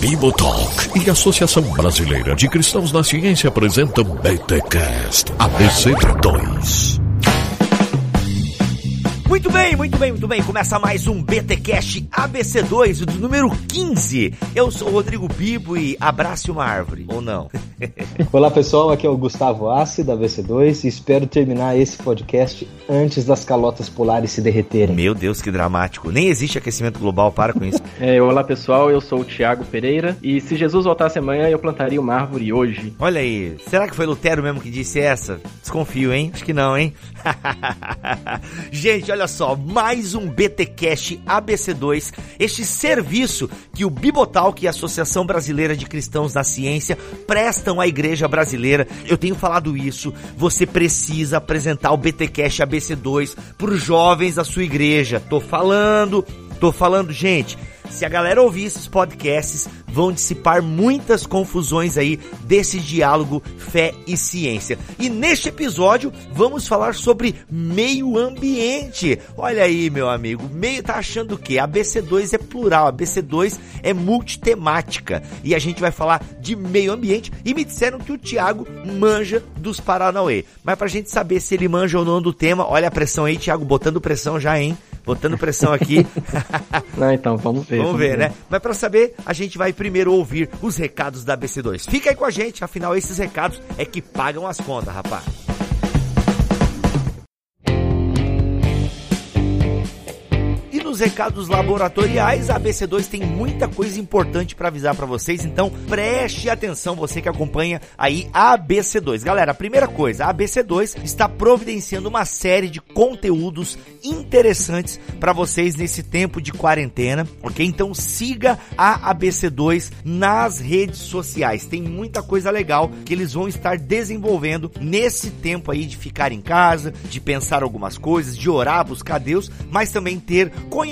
Bibotalk e Associação Brasileira de Cristãos na Ciência apresentam BTCast ABC2. Muito bem, muito bem, muito bem. Começa mais um BTcast ABC2 do número 15. Eu sou o Rodrigo Bibo e abrace uma árvore, ou não? Olá pessoal, aqui é o Gustavo Assi da ABC2 e espero terminar esse podcast antes das calotas polares se derreterem. Meu Deus, que dramático. Nem existe aquecimento global, para com isso. É, olá pessoal, eu sou o Thiago Pereira e se Jesus voltasse amanhã eu plantaria uma árvore hoje. Olha aí, será que foi Lutero mesmo que disse essa? Desconfio, hein? Acho que não, hein? Gente, olha olha só, mais um BTcast ABC2, este serviço que o Bibotalk e a Associação Brasileira de Cristãos na Ciência prestam à igreja brasileira. Eu tenho falado isso, você precisa apresentar o BTcast ABC2 para os jovens da sua igreja. Tô falando, tô falando, gente. Se a galera ouvir esses podcasts, vão dissipar muitas confusões aí desse diálogo fé e ciência. E neste episódio vamos falar sobre meio ambiente. Olha aí, meu amigo, meio tá achando o quê? A BC2 é plural, a BC2 é multitemática e a gente vai falar de meio ambiente e me disseram que o Thiago manja dos Paranauê. Mas pra gente saber se ele manja ou não do tema, olha a pressão aí, Thiago, botando pressão já, hein? Botando pressão aqui. Não, então, vamos ver. Vamos, vamos ver, ver, né? Mas para saber, a gente vai primeiro ouvir os recados da BC2. Fica aí com a gente, afinal esses recados é que pagam as contas, rapaz. Nos recados laboratoriais, a BC2 tem muita coisa importante para avisar para vocês, então preste atenção você que acompanha aí a BC2. Galera, a primeira coisa, a BC2 está providenciando uma série de conteúdos interessantes para vocês nesse tempo de quarentena, ok? Então siga a ABC2 nas redes sociais. Tem muita coisa legal que eles vão estar desenvolvendo nesse tempo aí de ficar em casa, de pensar algumas coisas, de orar, buscar Deus, mas também ter conhecimento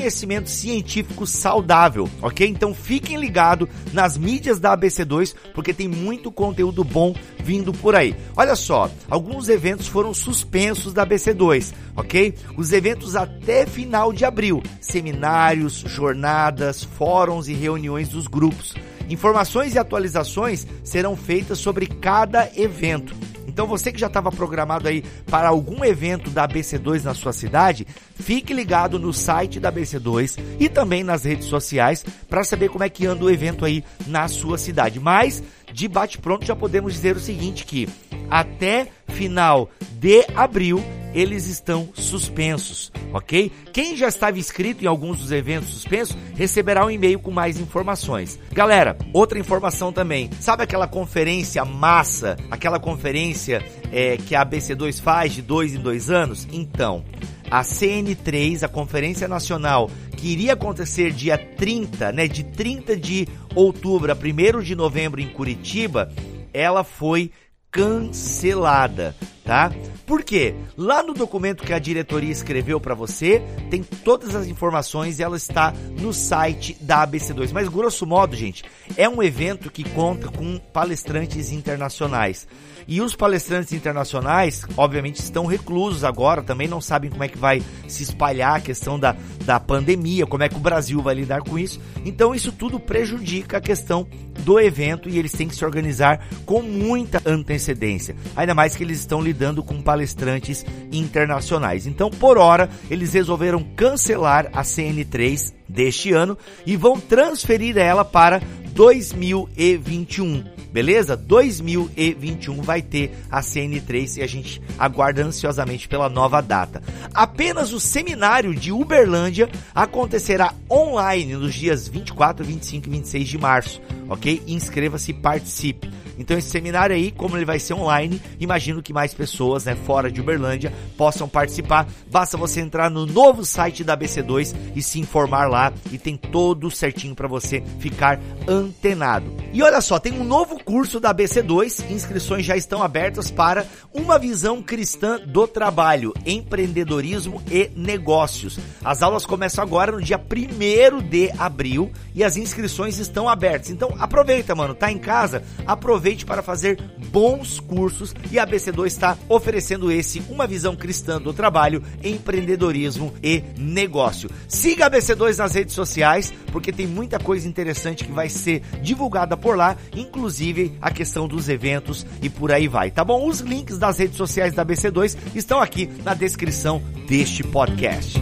científico saudável, ok? Então fiquem ligados nas mídias da ABC2 porque tem muito conteúdo bom vindo por aí. Olha só, alguns eventos foram suspensos da ABC2, ok? Os eventos até final de abril, seminários, jornadas, fóruns e reuniões dos grupos. Informações e atualizações serão feitas sobre cada evento. Então você que já estava programado aí para algum evento da BC2 na sua cidade, fique ligado no site da BC2 e também nas redes sociais para saber como é que anda o evento aí na sua cidade. Mas de bate pronto já podemos dizer o seguinte que até final de abril eles estão suspensos, ok? Quem já estava inscrito em alguns dos eventos suspensos receberá um e-mail com mais informações. Galera, outra informação também. Sabe aquela conferência massa, aquela conferência é, que a ABC2 faz de dois em dois anos? Então, a CN3, a Conferência Nacional, que iria acontecer dia 30, né, de 30 de outubro a 1 de novembro em Curitiba, ela foi cancelada, tá? Por quê? Lá no documento que a diretoria escreveu para você, tem todas as informações e ela está no site da ABC2. Mas grosso modo, gente, é um evento que conta com palestrantes internacionais. E os palestrantes internacionais, obviamente, estão reclusos agora, também não sabem como é que vai se espalhar a questão da, da pandemia, como é que o Brasil vai lidar com isso. Então, isso tudo prejudica a questão do evento e eles têm que se organizar com muita antecedência. Ainda mais que eles estão lidando com palestrantes internacionais. Então, por hora, eles resolveram cancelar a CN3 deste ano e vão transferir ela para 2021. Beleza? 2021 vai ter a CN3 e a gente aguarda ansiosamente pela nova data. Apenas o seminário de Uberlândia acontecerá online nos dias 24, 25 e 26 de março, ok? Inscreva-se e participe. Então esse seminário aí, como ele vai ser online, imagino que mais pessoas, né, fora de Uberlândia, possam participar. Basta você entrar no novo site da BC2 e se informar lá e tem todo certinho para você ficar antenado. E olha só, tem um novo curso da BC2, inscrições já estão abertas para uma visão cristã do trabalho, empreendedorismo e negócios. As aulas começam agora no dia 1 de abril e as inscrições estão abertas. Então aproveita, mano, tá em casa? Aproveita aproveite para fazer bons cursos e a BC2 está oferecendo esse uma visão cristã do trabalho, empreendedorismo e negócio. Siga a BC2 nas redes sociais, porque tem muita coisa interessante que vai ser divulgada por lá, inclusive a questão dos eventos e por aí vai, tá bom? Os links das redes sociais da BC2 estão aqui na descrição deste podcast.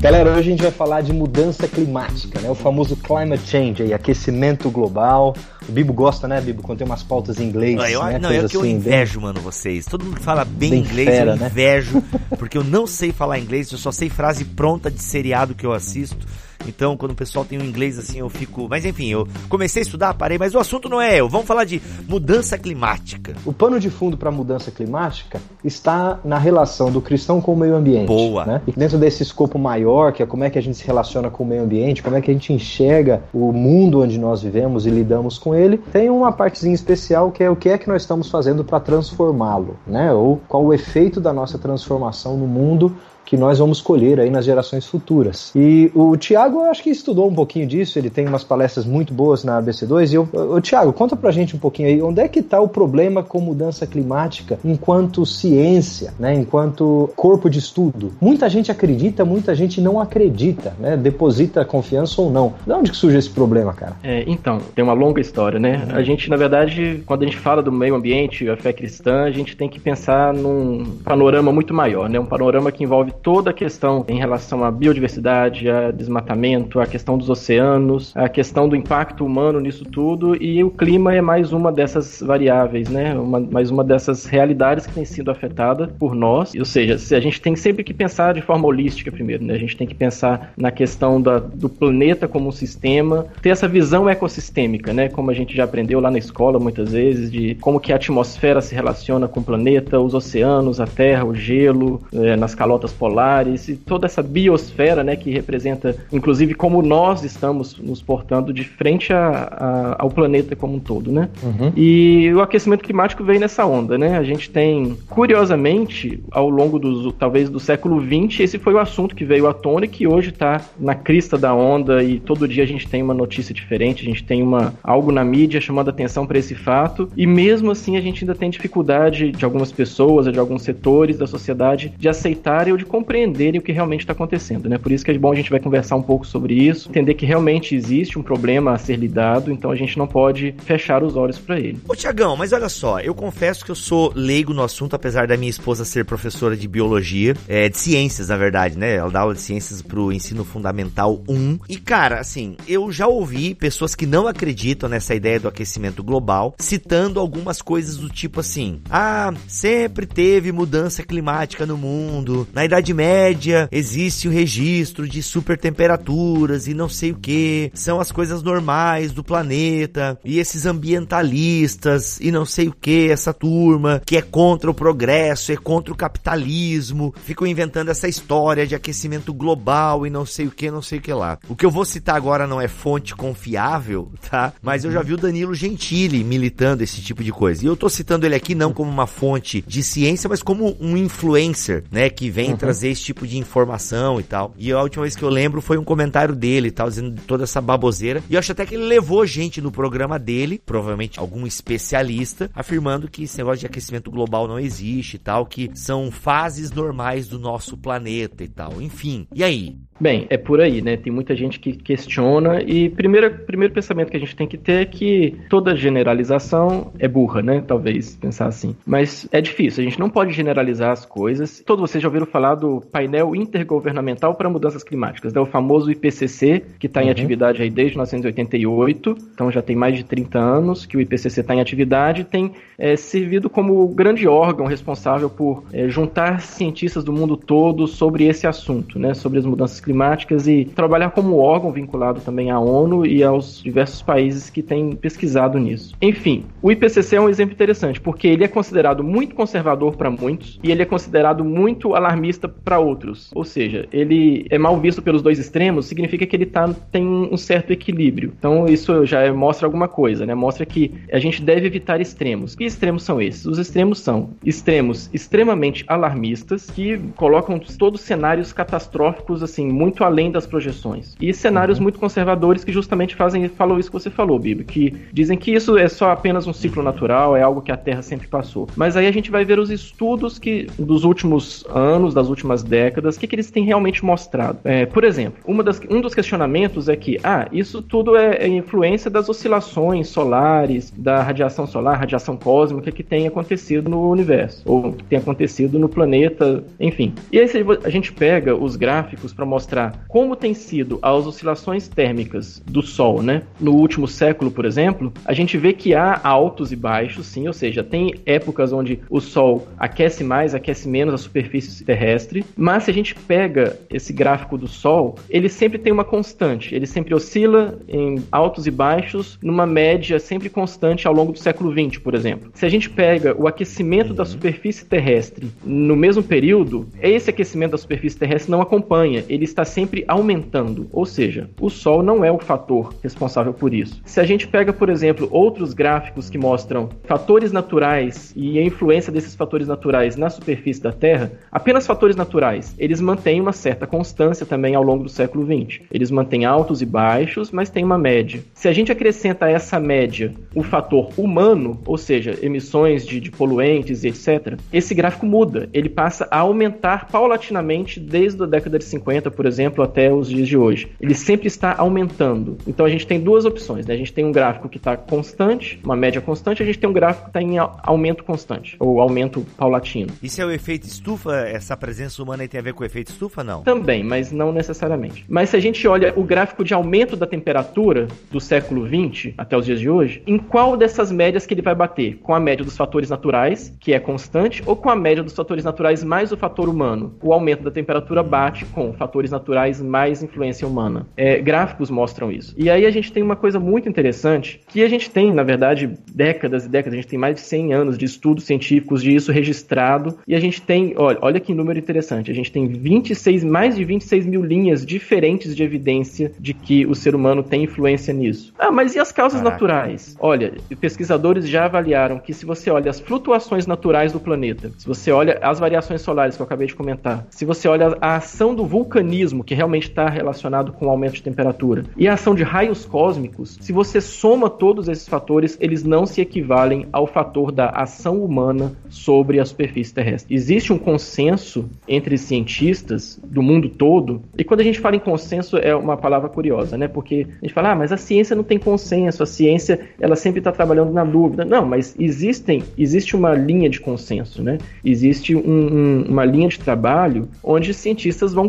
Galera, hoje a gente vai falar de mudança climática, né? O famoso climate change, aí, aquecimento global. O Bibo gosta, né, Bibo, quando tem umas pautas em inglês. Não, eu, né? não, é que eu assim, invejo, bem... mano, vocês. Todo mundo fala bem, bem inglês, fera, eu né? invejo, né? porque eu não sei falar inglês, eu só sei frase pronta de seriado que eu assisto. Então, quando o pessoal tem um inglês assim, eu fico. Mas enfim, eu comecei a estudar, parei, mas o assunto não é eu. Vamos falar de mudança climática. O pano de fundo para a mudança climática está na relação do cristão com o meio ambiente. Boa. Né? E dentro desse escopo maior, que é como é que a gente se relaciona com o meio ambiente, como é que a gente enxerga o mundo onde nós vivemos e lidamos com ele, tem uma partezinha especial que é o que é que nós estamos fazendo para transformá-lo, né? Ou qual o efeito da nossa transformação no mundo que nós vamos colher aí nas gerações futuras. E o Tiago, eu acho que estudou um pouquinho disso, ele tem umas palestras muito boas na ABC2. E eu, o Tiago, conta pra gente um pouquinho aí, onde é que está o problema com mudança climática enquanto ciência, né, enquanto corpo de estudo? Muita gente acredita, muita gente não acredita, né, deposita confiança ou não. De onde que surge esse problema, cara? É, então, tem uma longa história, né? Uhum. A gente, na verdade, quando a gente fala do meio ambiente, a fé cristã, a gente tem que pensar num panorama muito maior, né? Um panorama que envolve toda a questão em relação à biodiversidade, a desmatamento, a questão dos oceanos, a questão do impacto humano nisso tudo, e o clima é mais uma dessas variáveis, né? Uma, mais uma dessas realidades que tem sido afetada por nós. Ou seja, a gente tem sempre que pensar de forma holística primeiro, né? A gente tem que pensar na questão da, do planeta como um sistema, ter essa visão ecossistêmica, né? Como a gente já aprendeu lá na escola muitas vezes, de como que a atmosfera se relaciona com o planeta, os oceanos, a terra, o gelo, é, nas calotas polares polares e toda essa biosfera, né, que representa, inclusive, como nós estamos nos portando de frente a, a, ao planeta como um todo, né? Uhum. E o aquecimento climático veio nessa onda, né? A gente tem, curiosamente, ao longo dos, talvez do século XX, esse foi o assunto que veio à tona e que hoje está na crista da onda e todo dia a gente tem uma notícia diferente, a gente tem uma algo na mídia chamando atenção para esse fato e mesmo assim a gente ainda tem dificuldade de algumas pessoas, de alguns setores da sociedade de aceitarem ou de compreenderem o que realmente está acontecendo, né? Por isso que é bom a gente vai conversar um pouco sobre isso, entender que realmente existe um problema a ser lidado, então a gente não pode fechar os olhos para ele. Ô Tiagão, mas olha só, eu confesso que eu sou leigo no assunto, apesar da minha esposa ser professora de biologia, é, de ciências, na verdade, né? Ela dá aula de ciências pro ensino fundamental 1. E cara, assim, eu já ouvi pessoas que não acreditam nessa ideia do aquecimento global, citando algumas coisas do tipo assim: ah, sempre teve mudança climática no mundo, na Idade Idade Média existe o registro de super temperaturas e não sei o que, são as coisas normais do planeta, e esses ambientalistas e não sei o que, essa turma que é contra o progresso, é contra o capitalismo, ficam inventando essa história de aquecimento global e não sei o que, não sei o que lá. O que eu vou citar agora não é fonte confiável, tá? Mas eu já vi o Danilo Gentili militando esse tipo de coisa. E eu tô citando ele aqui não como uma fonte de ciência, mas como um influencer, né, que vem uhum. Trazer esse tipo de informação e tal. E a última vez que eu lembro foi um comentário dele tal, dizendo toda essa baboseira. E eu acho até que ele levou gente no programa dele, provavelmente algum especialista, afirmando que esse negócio de aquecimento global não existe e tal, que são fases normais do nosso planeta e tal. Enfim. E aí? Bem, é por aí, né? Tem muita gente que questiona e primeiro, primeiro pensamento que a gente tem que ter é que toda generalização é burra, né? Talvez pensar assim. Mas é difícil, a gente não pode generalizar as coisas. Todos vocês já ouviram falar do painel intergovernamental para mudanças climáticas, né? o famoso IPCC, que está em uhum. atividade aí desde 1988, então já tem mais de 30 anos que o IPCC está em atividade, tem é, servido como grande órgão responsável por é, juntar cientistas do mundo todo sobre esse assunto, né? Sobre as mudanças climáticas climáticas e trabalhar como órgão vinculado também à ONU e aos diversos países que têm pesquisado nisso. Enfim, o IPCC é um exemplo interessante porque ele é considerado muito conservador para muitos e ele é considerado muito alarmista para outros. Ou seja, ele é mal visto pelos dois extremos, significa que ele tá, tem um certo equilíbrio. Então isso já é, mostra alguma coisa, né? Mostra que a gente deve evitar extremos. Que extremos são esses? Os extremos são extremos extremamente alarmistas que colocam todos cenários catastróficos assim muito além das projeções e cenários uhum. muito conservadores que justamente fazem falam isso que você falou, Bibi, que dizem que isso é só apenas um ciclo natural, é algo que a Terra sempre passou. Mas aí a gente vai ver os estudos que dos últimos anos, das últimas décadas, o que, que eles têm realmente mostrado. É, por exemplo, uma das, um dos questionamentos é que ah, isso tudo é, é influência das oscilações solares, da radiação solar, radiação cósmica que tem acontecido no universo ou que tem acontecido no planeta, enfim. E aí a gente pega os gráficos para mostrar como tem sido as oscilações térmicas do Sol, né? No último século, por exemplo, a gente vê que há altos e baixos, sim, ou seja, tem épocas onde o Sol aquece mais, aquece menos a superfície terrestre, mas se a gente pega esse gráfico do Sol, ele sempre tem uma constante, ele sempre oscila em altos e baixos, numa média sempre constante ao longo do século XX, por exemplo. Se a gente pega o aquecimento uhum. da superfície terrestre no mesmo período, esse aquecimento da superfície terrestre não acompanha, ele está sempre aumentando, ou seja, o Sol não é o fator responsável por isso. Se a gente pega, por exemplo, outros gráficos que mostram fatores naturais e a influência desses fatores naturais na superfície da Terra, apenas fatores naturais, eles mantêm uma certa constância também ao longo do século XX. Eles mantêm altos e baixos, mas tem uma média. Se a gente acrescenta a essa média o fator humano, ou seja, emissões de, de poluentes e etc., esse gráfico muda. Ele passa a aumentar paulatinamente desde a década de 50, por exemplo, até os dias de hoje. Ele sempre está aumentando. Então a gente tem duas opções, né? A gente tem um gráfico que está constante, uma média constante, a gente tem um gráfico que está em aumento constante, ou aumento paulatino. Isso é o efeito estufa? Essa presença humana tem a ver com o efeito estufa, não? Também, mas não necessariamente. Mas se a gente olha o gráfico de aumento da temperatura do século 20 até os dias de hoje, em qual dessas médias que ele vai bater? Com a média dos fatores naturais, que é constante, ou com a média dos fatores naturais mais o fator humano? O aumento da temperatura bate com fatores naturais mais influência humana. É, gráficos mostram isso. E aí a gente tem uma coisa muito interessante, que a gente tem, na verdade, décadas e décadas, a gente tem mais de 100 anos de estudos científicos disso registrado, e a gente tem, olha, olha que número interessante, a gente tem 26, mais de 26 mil linhas diferentes de evidência de que o ser humano tem influência nisso. Ah, mas e as causas Caraca. naturais? Olha, pesquisadores já avaliaram que se você olha as flutuações naturais do planeta, se você olha as variações solares que eu acabei de comentar, se você olha a ação do vulcanismo, que realmente está relacionado com o aumento de temperatura, e a ação de raios cósmicos, se você soma todos esses fatores, eles não se equivalem ao fator da ação humana sobre a superfície terrestre. Existe um consenso entre cientistas do mundo todo, e quando a gente fala em consenso é uma palavra curiosa, né? Porque a gente fala, ah, mas a ciência não tem consenso, a ciência ela sempre está trabalhando na dúvida. Não, mas existem, existe uma linha de consenso, né? Existe um, um, uma linha de trabalho onde cientistas vão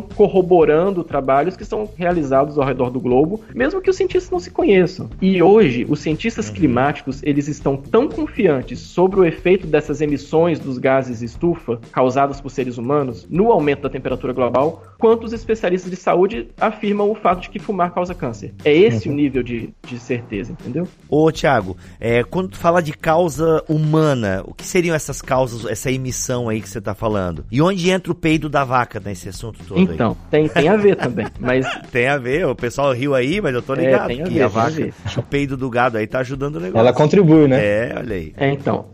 corroborando trabalhos que são realizados ao redor do globo, mesmo que os cientistas não se conheçam. E hoje, os cientistas uhum. climáticos, eles estão tão confiantes sobre o efeito dessas emissões dos gases estufa causadas por seres humanos no aumento da temperatura global, quanto os especialistas de saúde afirmam o fato de que fumar causa câncer. É esse uhum. o nível de, de certeza, entendeu? Ô, Tiago, é, quando tu fala de causa humana, o que seriam essas causas, essa emissão aí que você está falando? E onde entra o peido da vaca nesse assunto todo então, aí? tem, tem a ver também, mas... tem a ver, o pessoal riu aí, mas eu tô é, ligado é, a que ver, a vaca, o peido do gado aí tá ajudando o negócio. Ela contribui, né? É, olha aí. É, então,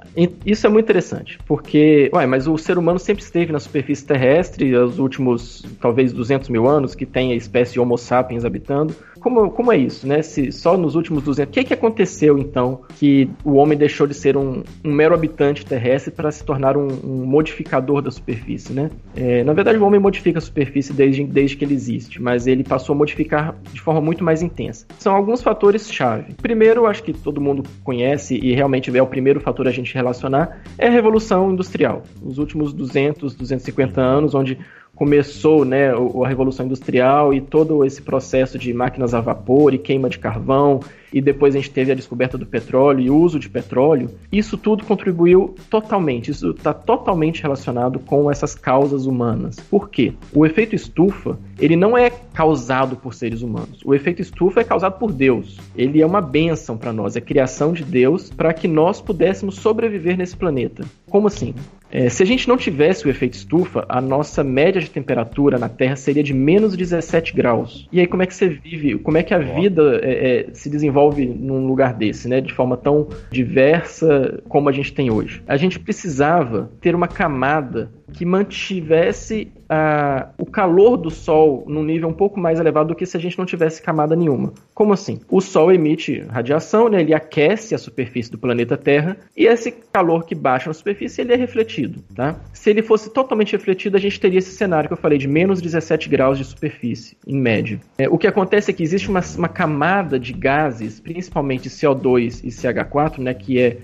isso é muito interessante, porque, ué, mas o ser humano sempre esteve na superfície terrestre, os últimos, talvez 200 mil anos, que tem a espécie Homo sapiens habitando, como, como é isso, né? Se só nos últimos 200... O que, que aconteceu, então, que o homem deixou de ser um, um mero habitante terrestre para se tornar um, um, modificador da superfície, né? É, na verdade, o homem modifica a superfície desde, desde que ele existe, mas ele passou a modificar de forma muito mais intensa. São alguns fatores-chave. Primeiro, acho que todo mundo conhece e realmente é o primeiro fator a gente relacionar, é a Revolução Industrial. Os últimos 200, 250 anos, onde começou né, a Revolução Industrial e todo esse processo de máquinas a vapor e queima de carvão e depois a gente teve a descoberta do petróleo e o uso de petróleo, isso tudo contribuiu totalmente, isso está totalmente relacionado com essas causas humanas. Por quê? O efeito estufa, ele não é causado por seres humanos. O efeito estufa é causado por Deus. Ele é uma bênção para nós, é criação de Deus para que nós pudéssemos sobreviver nesse planeta. Como assim? É, se a gente não tivesse o efeito estufa, a nossa média de temperatura na Terra seria de menos 17 graus. E aí, como é que você vive? Como é que a vida é, é, se desenvolve num lugar desse, né? De forma tão diversa como a gente tem hoje? A gente precisava ter uma camada que mantivesse uh, o calor do Sol num nível um pouco mais elevado do que se a gente não tivesse camada nenhuma. Como assim? O Sol emite radiação, né? ele aquece a superfície do planeta Terra e esse calor que baixa na superfície ele é refletido. Tá? Se ele fosse totalmente refletido, a gente teria esse cenário que eu falei de menos 17 graus de superfície, em média. É, o que acontece é que existe uma, uma camada de gases, principalmente CO2 e CH4, né, que é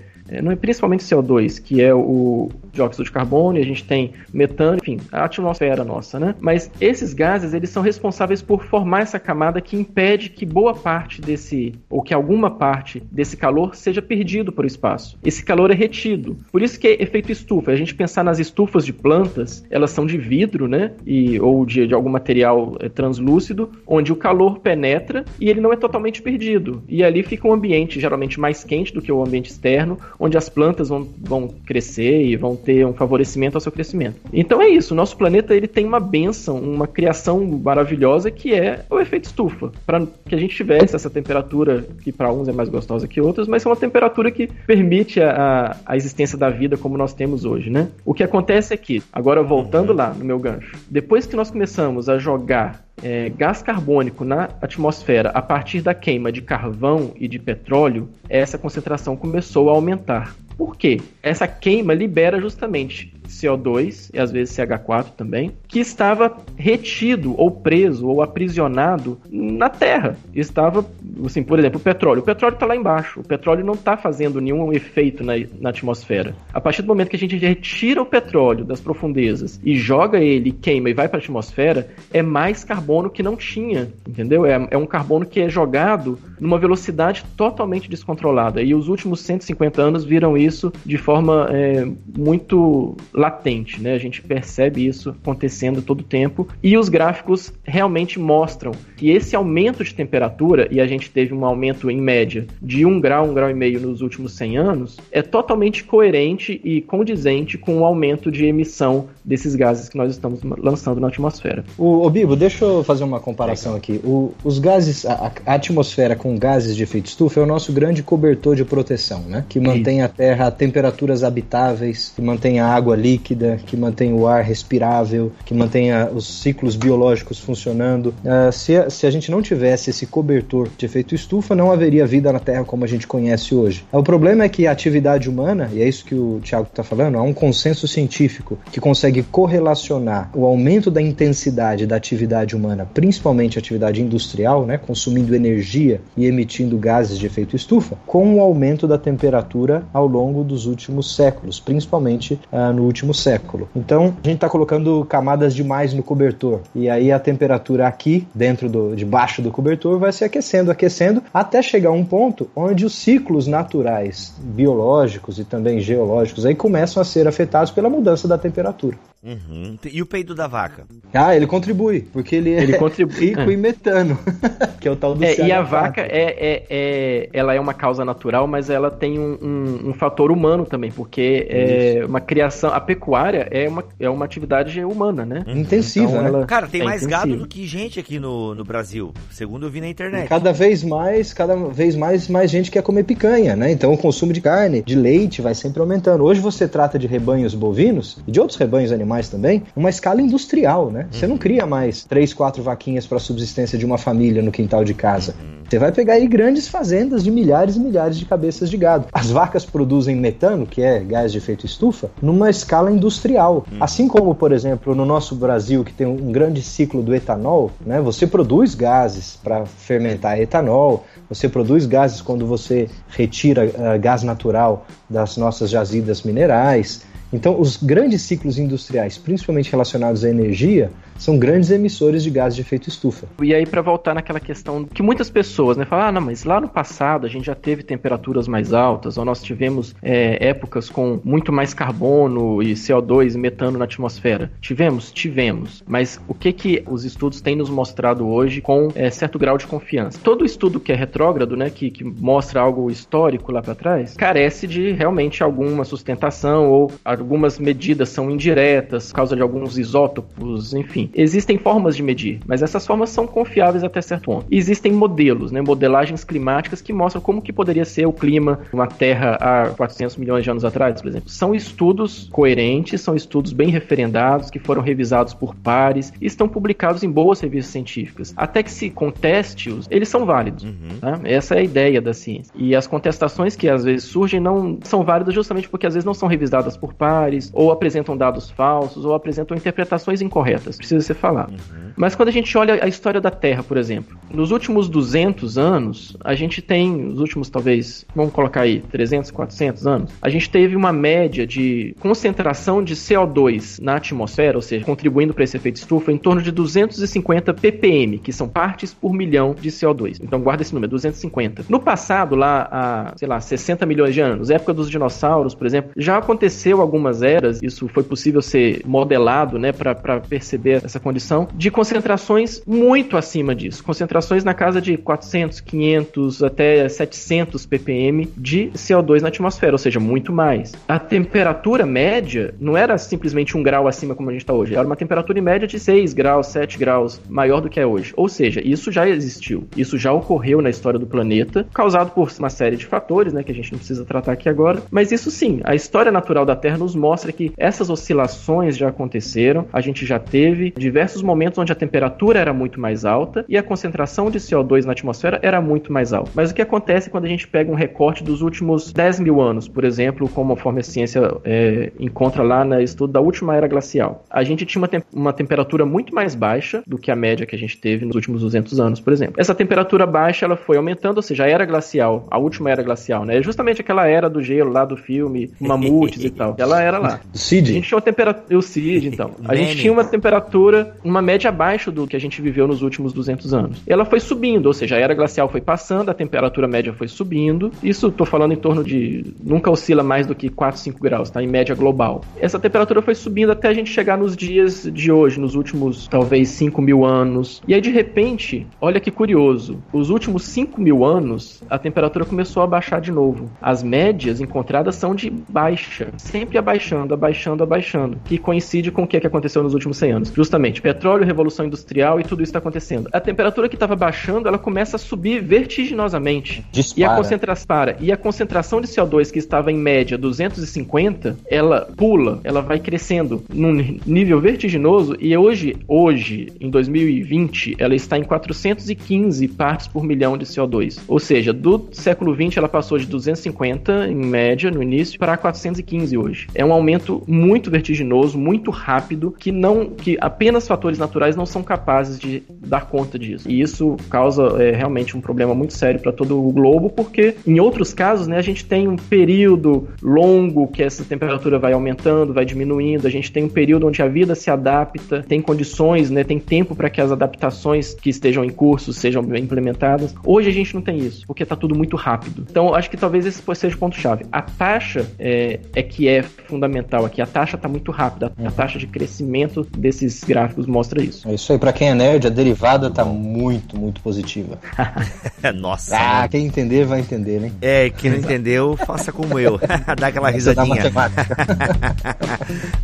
principalmente CO2, que é o dióxido de carbono, e a gente tem metano, enfim, a atmosfera nossa, né? Mas esses gases, eles são responsáveis por formar essa camada que impede que boa parte desse, ou que alguma parte desse calor seja perdido para o espaço. Esse calor é retido. Por isso que é efeito estufa. A gente pensar nas estufas de plantas, elas são de vidro, né? E, ou de, de algum material é, translúcido, onde o calor penetra e ele não é totalmente perdido. E ali fica um ambiente geralmente mais quente do que o ambiente externo, onde as plantas vão, vão crescer e vão ter um favorecimento ao seu crescimento. Então é isso, o nosso planeta ele tem uma benção, uma criação maravilhosa que é o efeito estufa, para que a gente tivesse essa temperatura que para uns é mais gostosa que outros, mas é uma temperatura que permite a, a existência da vida como nós temos hoje, né? O que acontece é que, agora voltando lá no meu gancho, depois que nós começamos a jogar é, gás carbônico na atmosfera a partir da queima de carvão e de petróleo, essa concentração começou a aumentar. Por quê? Essa queima libera justamente CO2 e às vezes CH4 também, que estava retido ou preso ou aprisionado na Terra. Estava, assim, por exemplo, o petróleo. O petróleo está lá embaixo. O petróleo não está fazendo nenhum efeito na, na, atmosfera. A partir do momento que a gente retira o petróleo das profundezas e joga ele, queima e vai para a atmosfera, é mais carbono que não tinha, entendeu? É, é um carbono que é jogado numa velocidade totalmente descontrolada. E os últimos 150 anos viram isso de forma é, muito latente, né? A gente percebe isso acontecendo todo o tempo e os gráficos realmente mostram que esse aumento de temperatura, e a gente teve um aumento em média de 1 grau, 1 grau e meio nos últimos 100 anos, é totalmente coerente e condizente com o aumento de emissão desses gases que nós estamos lançando na atmosfera. O, o Bibo, deixa eu fazer uma comparação aqui. O, os gases, a, a, atmosfera com gases de efeito estufa é o nosso grande cobertor de proteção, né? Que mantém a Terra a temperaturas habitáveis, que mantém a água líquida, que mantém o ar respirável, que mantenha os ciclos biológicos funcionando. Uh, se, a, se a gente não tivesse esse cobertor de efeito estufa, não haveria vida na Terra como a gente conhece hoje. O problema é que a atividade humana, e é isso que o Tiago está falando, há um consenso científico que consegue correlacionar o aumento da intensidade da atividade humana, principalmente atividade industrial, né, consumindo energia e emitindo gases de efeito estufa, com o aumento da temperatura ao longo dos últimos séculos, principalmente uh, no último século. Então, a gente está colocando camadas demais no cobertor. E aí a temperatura aqui, dentro do, debaixo do cobertor, vai se aquecendo, aquecendo, até chegar a um ponto onde os ciclos naturais, biológicos e também geológicos, aí começam a ser afetados pela mudança da temperatura. Uhum. E o peido da vaca? Ah, ele contribui, porque ele, ele é contribui. rico em metano, que é o tal do é, E a vaca, é, é, é, ela é uma causa natural, mas ela tem um, um, um fator humano também, porque é uma criação, a pecuária é uma, é uma atividade humana, né? Uhum. Intensiva, então, né? Cara, tem é mais intensiva. gado do que gente aqui no, no Brasil, segundo eu vi na internet. E cada vez mais, cada vez mais, mais gente quer comer picanha, né? Então o consumo de carne, de leite vai sempre aumentando. Hoje você trata de rebanhos bovinos e de outros rebanhos animais mais também, uma escala industrial, né? Você não cria mais três, quatro vaquinhas para subsistência de uma família no quintal de casa. Você vai pegar aí grandes fazendas de milhares e milhares de cabeças de gado. As vacas produzem metano, que é gás de efeito estufa, numa escala industrial. Assim como, por exemplo, no nosso Brasil, que tem um grande ciclo do etanol, né? Você produz gases para fermentar etanol, você produz gases quando você retira uh, gás natural das nossas jazidas minerais Então, os grandes ciclos industriais, principalmente relacionados à energia, são grandes emissores de gases de efeito estufa. E aí, para voltar naquela questão que muitas pessoas né, falam, ah, não, mas lá no passado a gente já teve temperaturas mais altas, ou nós tivemos é, épocas com muito mais carbono e CO2 e metano na atmosfera. Tivemos? Tivemos. Mas o que, que os estudos têm nos mostrado hoje com é, certo grau de confiança? Todo estudo que é retrógrado, né, que, que mostra algo histórico lá para trás, carece de realmente alguma sustentação ou algumas medidas são indiretas, causa de alguns isótopos, enfim existem formas de medir, mas essas formas são confiáveis até certo ponto. Existem modelos, né, modelagens climáticas que mostram como que poderia ser o clima uma Terra há 400 milhões de anos atrás, por exemplo. São estudos coerentes, são estudos bem referendados, que foram revisados por pares e estão publicados em boas revistas científicas. Até que se conteste-os, eles são válidos. Uhum. Tá? Essa é a ideia da ciência. E as contestações que às vezes surgem não são válidas justamente porque às vezes não são revisadas por pares, ou apresentam dados falsos, ou apresentam interpretações incorretas. Precisa ser falado. Uhum. Mas quando a gente olha a história da Terra, por exemplo, nos últimos 200 anos, a gente tem, os últimos talvez, vamos colocar aí, 300, 400 anos, a gente teve uma média de concentração de CO2 na atmosfera, ou seja, contribuindo para esse efeito estufa, em torno de 250 ppm, que são partes por milhão de CO2. Então guarda esse número, 250. No passado, lá há, sei lá, 60 milhões de anos, época dos dinossauros, por exemplo, já aconteceu algumas eras, isso foi possível ser modelado, né, para perceber essa condição de concentrações muito acima disso. Concentrações na casa de 400, 500 até 700 ppm de CO2 na atmosfera, ou seja, muito mais. A temperatura média não era simplesmente um grau acima como a gente está hoje, era uma temperatura em média de 6 graus, 7 graus maior do que é hoje. Ou seja, isso já existiu, isso já ocorreu na história do planeta, causado por uma série de fatores, né, que a gente não precisa tratar aqui agora, mas isso sim, a história natural da Terra nos mostra que essas oscilações já aconteceram, a gente já teve diversos momentos onde a temperatura era muito mais alta e a concentração de CO2 na atmosfera era muito mais alta. Mas o que acontece quando a gente pega um recorte dos últimos 10 mil anos, por exemplo, como a ciência é, encontra lá no estudo da última era glacial? A gente tinha uma, te uma temperatura muito mais baixa do que a média que a gente teve nos últimos 200 anos, por exemplo. Essa temperatura baixa ela foi aumentando, ou seja, a era glacial, a última era glacial, né? É justamente aquela era do gelo lá do filme, mamutes e tal. Ela era lá. Cid. A gente tinha uma temperatura. O Cid, então. A gente tinha uma temperatura, uma média abaixo do que a gente viveu nos últimos 200 anos. Ela foi subindo, ou seja, a era glacial foi passando, a temperatura média foi subindo. Isso estou falando em torno de. nunca oscila mais do que 4, 5 graus, tá? Em média global. Essa temperatura foi subindo até a gente chegar nos dias de hoje, nos últimos talvez 5 mil anos. E aí, de repente, olha que curioso, os últimos 5 mil anos, a temperatura começou a baixar de novo. As médias encontradas são de baixa, sempre abaixando, abaixando, abaixando, que coincide com o que, é aconteceu nos últimos 100 anos. Justamente, petróleo, revolução industrial e tudo isso está acontecendo. A temperatura que estava baixando, ela começa a subir vertiginosamente. Dispara. E a concentração para. E a concentração de CO2 que estava em média 250, ela pula, ela vai crescendo num nível vertiginoso e hoje, hoje, em 2020, ela está em 415 partes por milhão de CO2. Ou seja, do século 20 ela passou de 250 em média no início para 415 hoje. É um aumento muito vertiginoso, muito rápido, que não que apenas fatores naturais não são capazes de dar conta disso. E isso causa é, realmente um problema muito sério para todo o globo, porque em outros casos, né, a gente tem um período longo que essa temperatura vai aumentando, vai diminuindo, a gente tem um período onde a vida se adapta, tem condições, né, tem tempo para que as adaptações que estejam em curso sejam implementadas. Hoje a gente não tem isso, porque está tudo muito rápido. Então, acho que talvez esse seja o ponto-chave. A taxa é, é, que é fundamental aqui. A taxa está muito rápida. A, a taxa de crescimento desses gráficos mostra isso. É isso aí. Para quem é nerd, a derivada tá muito, muito positiva. Nossa. Ah, mano. quem entender vai entender, né? É, quem não entendeu, faça como eu. Dá aquela risadinha. Dá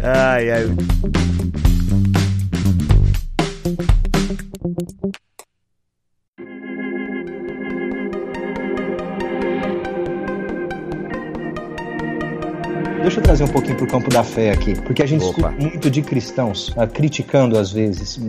ai, ai. Deixa eu trazer um pouquinho para o campo da fé aqui, porque a gente Opa. escuta muito de cristãos uh, criticando, às vezes, uh,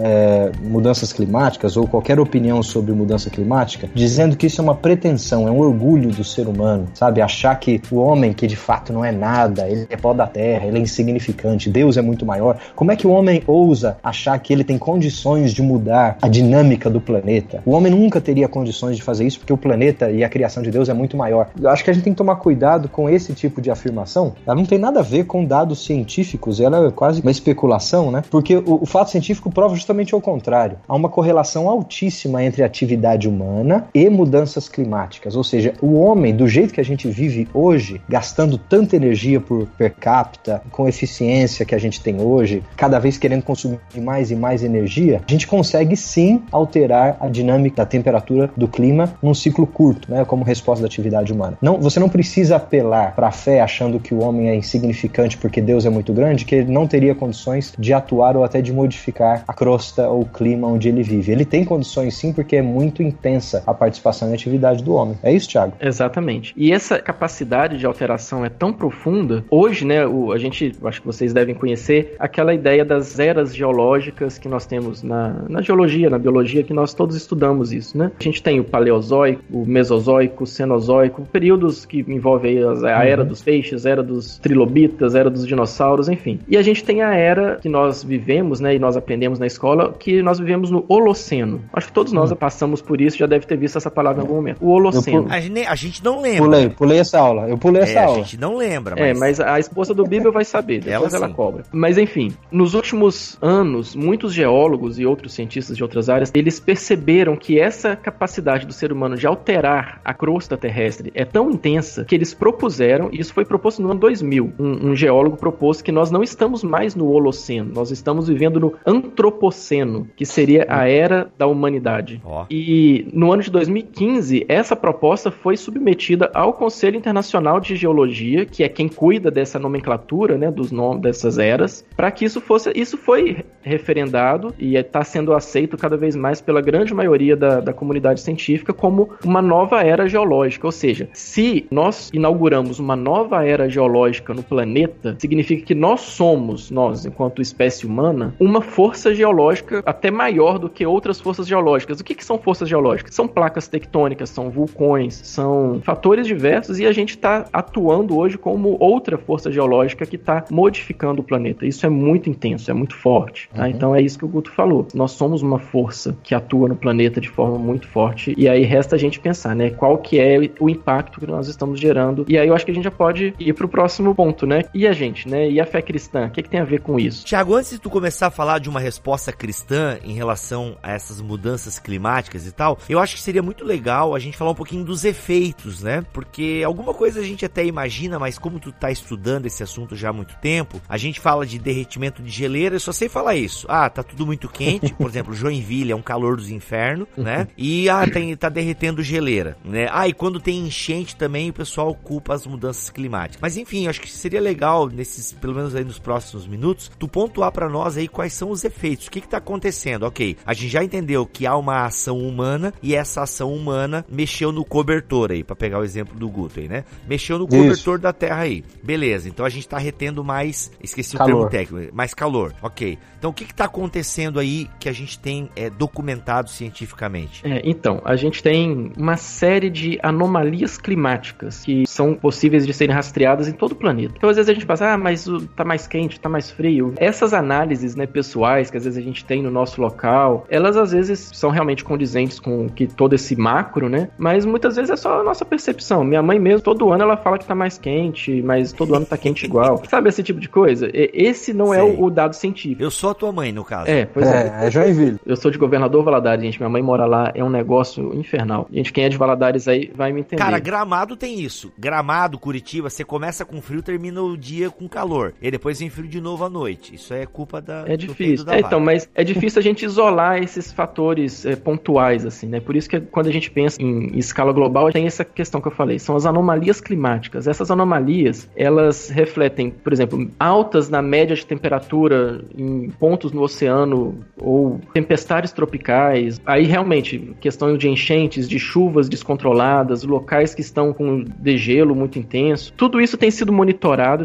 mudanças climáticas ou qualquer opinião sobre mudança climática, dizendo que isso é uma pretensão, é um orgulho do ser humano, sabe? Achar que o homem, que de fato não é nada, ele é pó da terra, ele é insignificante, Deus é muito maior. Como é que o homem ousa achar que ele tem condições de mudar a dinâmica do planeta? O homem nunca teria condições de fazer isso porque o planeta e a criação de Deus é muito maior. Eu acho que a gente tem que tomar cuidado com esse tipo de afirmação. Ela não tem nada a ver com dados científicos, ela é quase uma especulação, né? Porque o, o fato científico prova justamente o contrário. Há uma correlação altíssima entre atividade humana e mudanças climáticas. Ou seja, o homem, do jeito que a gente vive hoje, gastando tanta energia por per capita, com eficiência que a gente tem hoje, cada vez querendo consumir mais e mais energia, a gente consegue sim alterar a dinâmica da temperatura do clima num ciclo curto, né, como resposta da atividade humana. Não, você não precisa apelar para a fé achando que o homem é insignificante porque Deus é muito grande, que ele não teria condições de atuar ou até de modificar a crosta ou o clima onde ele vive. Ele tem condições sim porque é muito intensa a participação e atividade do homem. É isso, Thiago? Exatamente. E essa capacidade de alteração é tão profunda. Hoje, né, o, a gente, acho que vocês devem conhecer aquela ideia das eras geológicas que nós temos na, na geologia, na biologia, que nós todos estudamos isso, né? A gente tem o paleozoico, o mesozoico, o cenozoico, períodos que envolvem a era uhum. dos peixes, a era dos trilobitas, era dos dinossauros, enfim. E a gente tem a era que nós vivemos, né, e nós aprendemos na escola, que nós vivemos no Holoceno. Acho que todos nós uhum. passamos por isso, já deve ter visto essa palavra em algum momento. O Holoceno. A gente, a gente não lembra. Pulei, pulei essa aula. Eu pulei essa é, aula. A gente não lembra, mas... É, mas a esposa do Bíblia vai saber, depois ela, ela cobra. Mas enfim, nos últimos anos, muitos geólogos e outros cientistas de outras áreas, eles perceberam que essa capacidade do ser humano de alterar a crosta terrestre é tão intensa que eles propuseram, e isso foi proposto no ano 2000, um, um geólogo propôs que nós não estamos mais no Holoceno, nós estamos vivendo no Antropoceno, que seria a era da humanidade. Oh. E no ano de 2015, essa proposta foi submetida ao Conselho Internacional de Geologia, que é quem cuida dessa nomenclatura, né, dos nomes dessas eras, para que isso fosse, isso foi referendado e está sendo aceito cada vez mais pela grande maioria da, da comunidade científica como uma nova era geológica. Ou seja, se nós inauguramos uma nova era geológica no planeta, significa que nós somos, nós, enquanto espécie humana, uma força geológica até maior do que outras forças geológicas. O que, que são forças geológicas? São placas tectônicas, são vulcões, são fatores diversos e a gente está atuando hoje como outra força geológica que está modificando o planeta. Isso é muito intenso, é muito forte. Tá? Uhum. Então é isso que o Guto falou. Nós somos uma força que atua no planeta de forma muito forte e aí resta a gente pensar, né? Qual que é o impacto que nós estamos gerando. E aí eu acho que a gente já pode ir para o próximo ponto, né? E a gente, né? E a fé cristã? O que, que tem a ver com isso? Tiago, antes de tu começar a falar de uma resposta cristã em relação a essas mudanças climáticas e tal, eu acho que seria muito legal a gente falar um pouquinho dos efeitos, né? Porque alguma coisa a gente até imagina, mas como tu tá estudando esse assunto já há muito tempo, a gente fala de derretimento de geleira, eu só sei falar isso. Ah, tá tudo muito quente, por exemplo, Joinville é um calor dos infernos, né? E ah, tem, tá derretendo geleira, né? Ah, e quando tem enchente também o pessoal culpa as mudanças climáticas. Mas enfim, acho que seria legal nesses, pelo menos aí nos próximos minutos, tu pontuar para nós aí quais são os efeitos, o que que tá acontecendo? OK, a gente já entendeu que há uma ação humana e essa ação humana mexeu no cobertor aí, para pegar o exemplo do Guto aí, né? Mexeu no cobertor Isso. da Terra aí. Beleza, então a gente tá retendo mais, esqueci calor. o termo técnico, mais calor. OK. Então o que que tá acontecendo aí que a gente tem é, documentado cientificamente? É, então, a gente tem uma série de anomalias climáticas que são possíveis de serem rastreadas em todo o planeta. Então, às vezes a gente pensa, ah, mas tá mais quente, tá mais frio. Essas análises, né, pessoais que às vezes a gente tem no nosso local, elas às vezes são realmente condizentes com que todo esse macro, né? Mas muitas vezes é só a nossa percepção. Minha mãe mesmo, todo ano ela fala que tá mais quente, mas todo ano tá quente igual. Sabe esse tipo de coisa? Esse não é Sei. é o, dado científico. Eu sou a tua mãe, no caso. É, pois é. É, é Joinville. Eu sou de Governador Valadares, gente. Minha mãe mora lá, é um negócio infernal. Gente, quem é de Valadares aí vai me entender. Cara, Gramado tem isso. Gramado, Curitiba, você começa com frio, termina o dia com calor. E depois vem frio de novo à noite. Isso é culpa da. É difícil. É, então, mas é difícil a gente isolar esses fatores é, pontuais, assim, né? Por isso que quando a gente pensa em escala global, tem essa questão que eu falei. São as anomalias climáticas. Essas anomalias, elas refletem, por exemplo, altas na média de temperatura em pontos no oceano ou tempestades tropicais. Aí realmente, questão de enchentes, de chuvas descontroladas, locais que estão com degelo muito intenso. Tudo isso tem sido monitorado,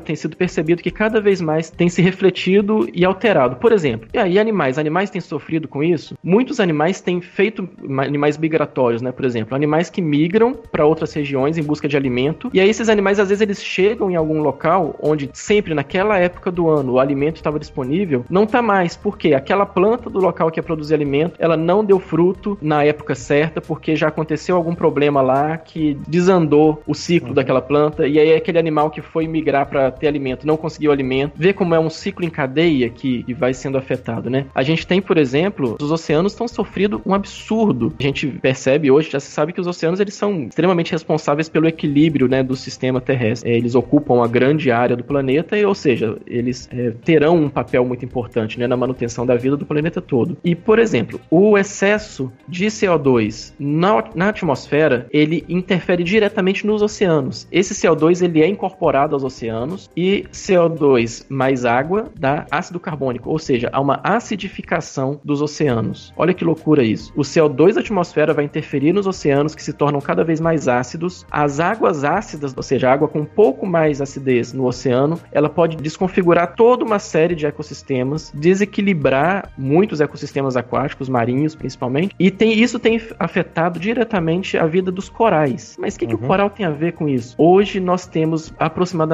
tem sido percebido que cada vez mais tem se refletido e alterado. Por exemplo, e aí animais? Animais têm sofrido com isso? Muitos animais têm feito animais migratórios, né? Por exemplo, animais que migram para outras regiões em busca de alimento. E aí esses animais às vezes eles chegam em algum local onde sempre naquela época do ano o alimento estava disponível, não tá mais, porque aquela planta do local que ia produzir alimento, ela não deu fruto na época certa, porque já aconteceu algum problema lá que desandou o ciclo uhum. daquela planta, e aí aquele animal que foi migrar para ter alimento, não conseguiu alimento. Vê como é um ciclo em cadeia que, que vai sendo afetado, né? A gente tem, por exemplo, os oceanos estão sofrendo um absurdo. A gente percebe hoje, já se sabe que os oceanos eles são extremamente responsáveis pelo equilíbrio, né, do sistema terrestre. É, eles ocupam a grande área do planeta, e, ou seja, eles é, terão um papel muito importante, né, na manutenção da vida do planeta todo. E, por exemplo, o excesso de CO2 na, na atmosfera, ele interfere diretamente nos oceanos. Esse CO2 ele é incorporado aos oceanos e CO2 mais água dá ácido carbônico, ou seja, há uma acidificação dos oceanos. Olha que loucura isso. O CO2 da atmosfera vai interferir nos oceanos que se tornam cada vez mais ácidos. As águas ácidas, ou seja, água com um pouco mais acidez no oceano, ela pode desconfigurar toda uma série de ecossistemas, desequilibrar muitos ecossistemas aquáticos, marinhos principalmente, e tem, isso tem afetado diretamente a vida dos corais. Mas o que, uhum. que o uhum. coral tem a ver com isso? Hoje nós temos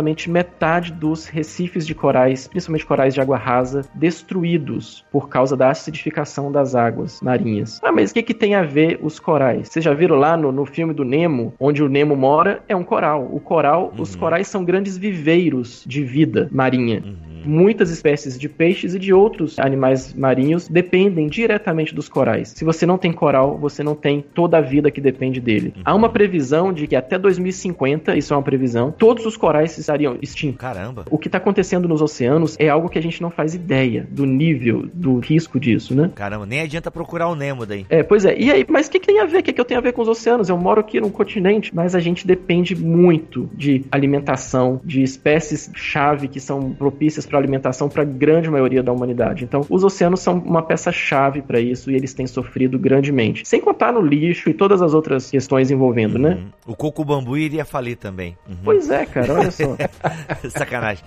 aproximadamente metade dos recifes de corais, principalmente corais de água rasa, destruídos por causa da acidificação das águas marinhas. Ah, mas o que, que tem a ver os corais? Vocês já viram lá no, no filme do Nemo, onde o Nemo mora, é um coral. O coral, uhum. os corais são grandes viveiros de vida marinha. Uhum. Muitas espécies de peixes e de outros animais marinhos dependem diretamente dos corais. Se você não tem coral, você não tem toda a vida que depende dele. Há uma previsão de que até 2050, isso é uma previsão, todos os corais estariam extintos. Caramba. O que está acontecendo nos oceanos é algo que a gente não faz ideia do nível, do risco disso, né? Caramba, nem adianta procurar o Nemo daí. É, pois é. E aí, mas o que, que, tem a ver? O que, que eu tenho a ver com os oceanos? Eu moro aqui num continente, mas a gente depende muito de alimentação, de espécies-chave que são propícias para alimentação para a grande maioria da humanidade. Então, os oceanos são uma peça-chave para isso e eles têm sofrido grandemente. Sem contar no lixo e todas as outras questões envolvendo, né? uhum. né? O coco bambu iria falir também. Uhum. Pois é, cara, olha só. Sacanagem.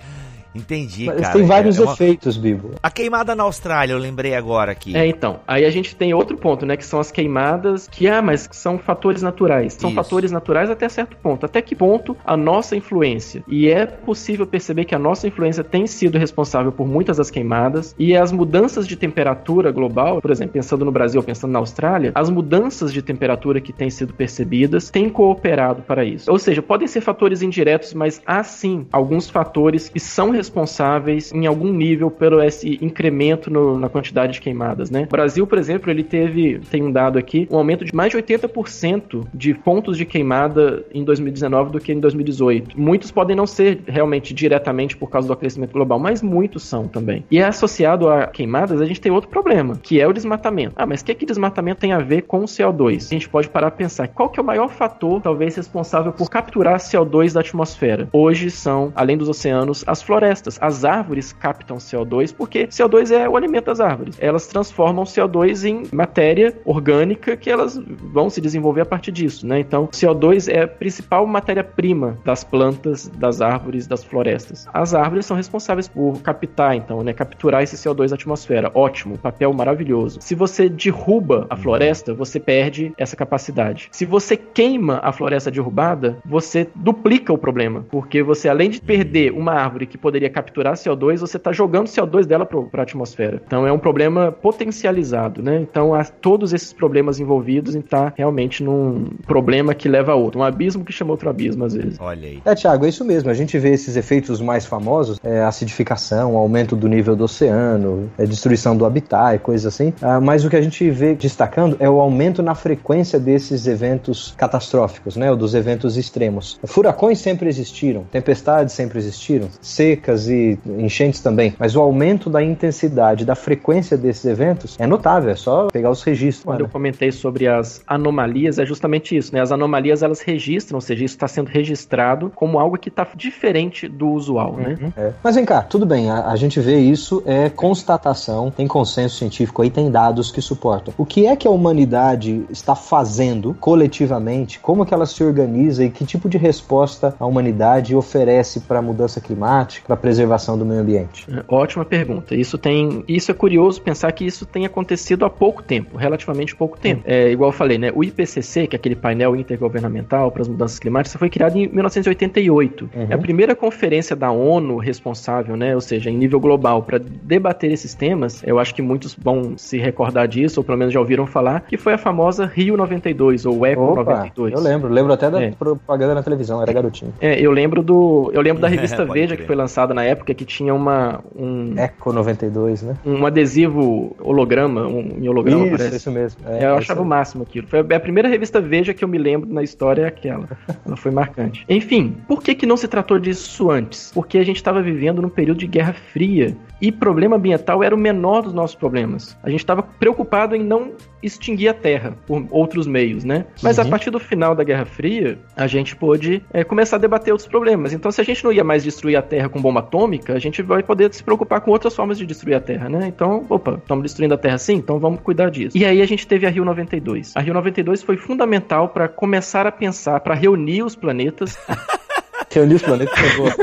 Entendi, Mas cara. Tem vários é, é uma... efeitos, Bibo. A queimada na Austrália, eu lembrei agora aqui. É, então. Aí a gente tem outro ponto, né? Que são as queimadas, que, ah, mas são fatores naturais. São Isso. fatores naturais até certo ponto. Até que ponto a nossa influência? E é possível perceber que a nossa influência tem sido responsável por muitas das queimadas. E as mudanças de temperatura global, por exemplo, pensando no Brasil, pensando na Austrália, as mudanças de temperatura que têm sido percebidas têm cooperado para isso. Ou seja, podem ser fatores indiretos, mas há sim alguns fatores que são responsáveis responsáveis em algum nível pelo esse incremento no, na quantidade de queimadas, né? O Brasil, por exemplo, ele teve, tem um dado aqui, um aumento de mais de 80% de pontos de queimada em 2019 do que em 2018. Muitos podem não ser realmente diretamente por causa do aquecimento global, mas muitos são também. E associado a queimadas, a gente tem outro problema, que é o desmatamento. Ah, mas o que, que desmatamento tem a ver com o CO2? A gente pode parar a pensar, qual que é o maior fator, talvez, responsável por capturar CO2 da atmosfera? Hoje são, além dos oceanos, as florestas florestas. As árvores captam CO2 porque CO2 é o alimento das árvores. Elas transformam CO2 em matéria orgânica que elas vão se desenvolver a partir disso, né? Então, CO2 é a principal matéria-prima das plantas, das árvores, das florestas. As árvores são responsáveis por captar, então, né, capturar esse CO2 da atmosfera. Ótimo, papel maravilhoso. Se você derruba a floresta, você perde essa capacidade. Se você queima a floresta derrubada, você duplica o problema, porque você além de perder uma árvore que poderia capturar CO2, você está jogando CO2 dela para a atmosfera. Então é um problema potencializado, né? Então há todos esses problemas envolvidos em estar tá realmente num problema que leva a outro. Um abismo que chama outro abismo, às vezes. Olha aí. É, Thiago, é isso mesmo. A gente vê esses efeitos mais famosos, é, acidificação, aumento do nível do oceano, é, destruição do habitat e coisas assim. Ah, mas o que a gente vê destacando é o aumento na frequência desses eventos catastróficos, né? Ou dos eventos extremos. Furacões sempre existiram, tempestades sempre existiram, secas secas e enchentes também, mas o aumento da intensidade, da frequência desses eventos é notável, é só pegar os registros. Quando eu comentei sobre as anomalias, é justamente isso, né? As anomalias elas registram, ou seja, isso está sendo registrado como algo que está diferente do usual, né? uhum. né? É. Mas vem cá, tudo bem, a, a, gente vê isso, é constatação, tem consenso científico aí, tem dados que suportam. O que é que a humanidade está fazendo coletivamente? Como que ela se organiza e que tipo de resposta a humanidade oferece para a mudança climática, para a preservação do meio ambiente? É, ótima pergunta. Isso tem, isso é curioso pensar que isso tem acontecido há pouco tempo, relativamente pouco tempo. É, igual eu falei, né? O IPCC, que é aquele painel intergovernamental para as mudanças climáticas, foi criado em 1988. Uhum. É a primeira conferência da ONU responsável, né? Ou seja, em nível global, para debater esses temas. Eu acho que muitos vão se recordar disso, ou pelo menos já ouviram falar, que foi a famosa Rio 92 ou Eco Opa, 92. Eu lembro, lembro até da é. propaganda na televisão, era garotinho. É, eu lembro do, eu lembro da revista Veja que foi lançada na época que tinha uma um Eco 92, né? Um adesivo holograma, um em holograma isso, parece. Isso mesmo. É, eu achava o máximo aquilo. Foi a primeira revista Veja que eu me lembro na história é aquela. Ela foi marcante. Enfim, por que que não se tratou disso antes? Porque a gente estava vivendo num período de Guerra Fria e problema ambiental era o menor dos nossos problemas. A gente estava preocupado em não extinguir a Terra por outros meios, né? Mas uhum. a partir do final da Guerra Fria, a gente pôde é, começar a debater outros problemas. Então, se a gente não ia mais destruir a Terra com bomba atômica, a gente vai poder se preocupar com outras formas de destruir a Terra, né? Então, opa, estamos destruindo a Terra sim? Então vamos cuidar disso. E aí a gente teve a Rio 92. A Rio 92 foi fundamental para começar a pensar, para reunir os planetas. reunir os planetas, por favor.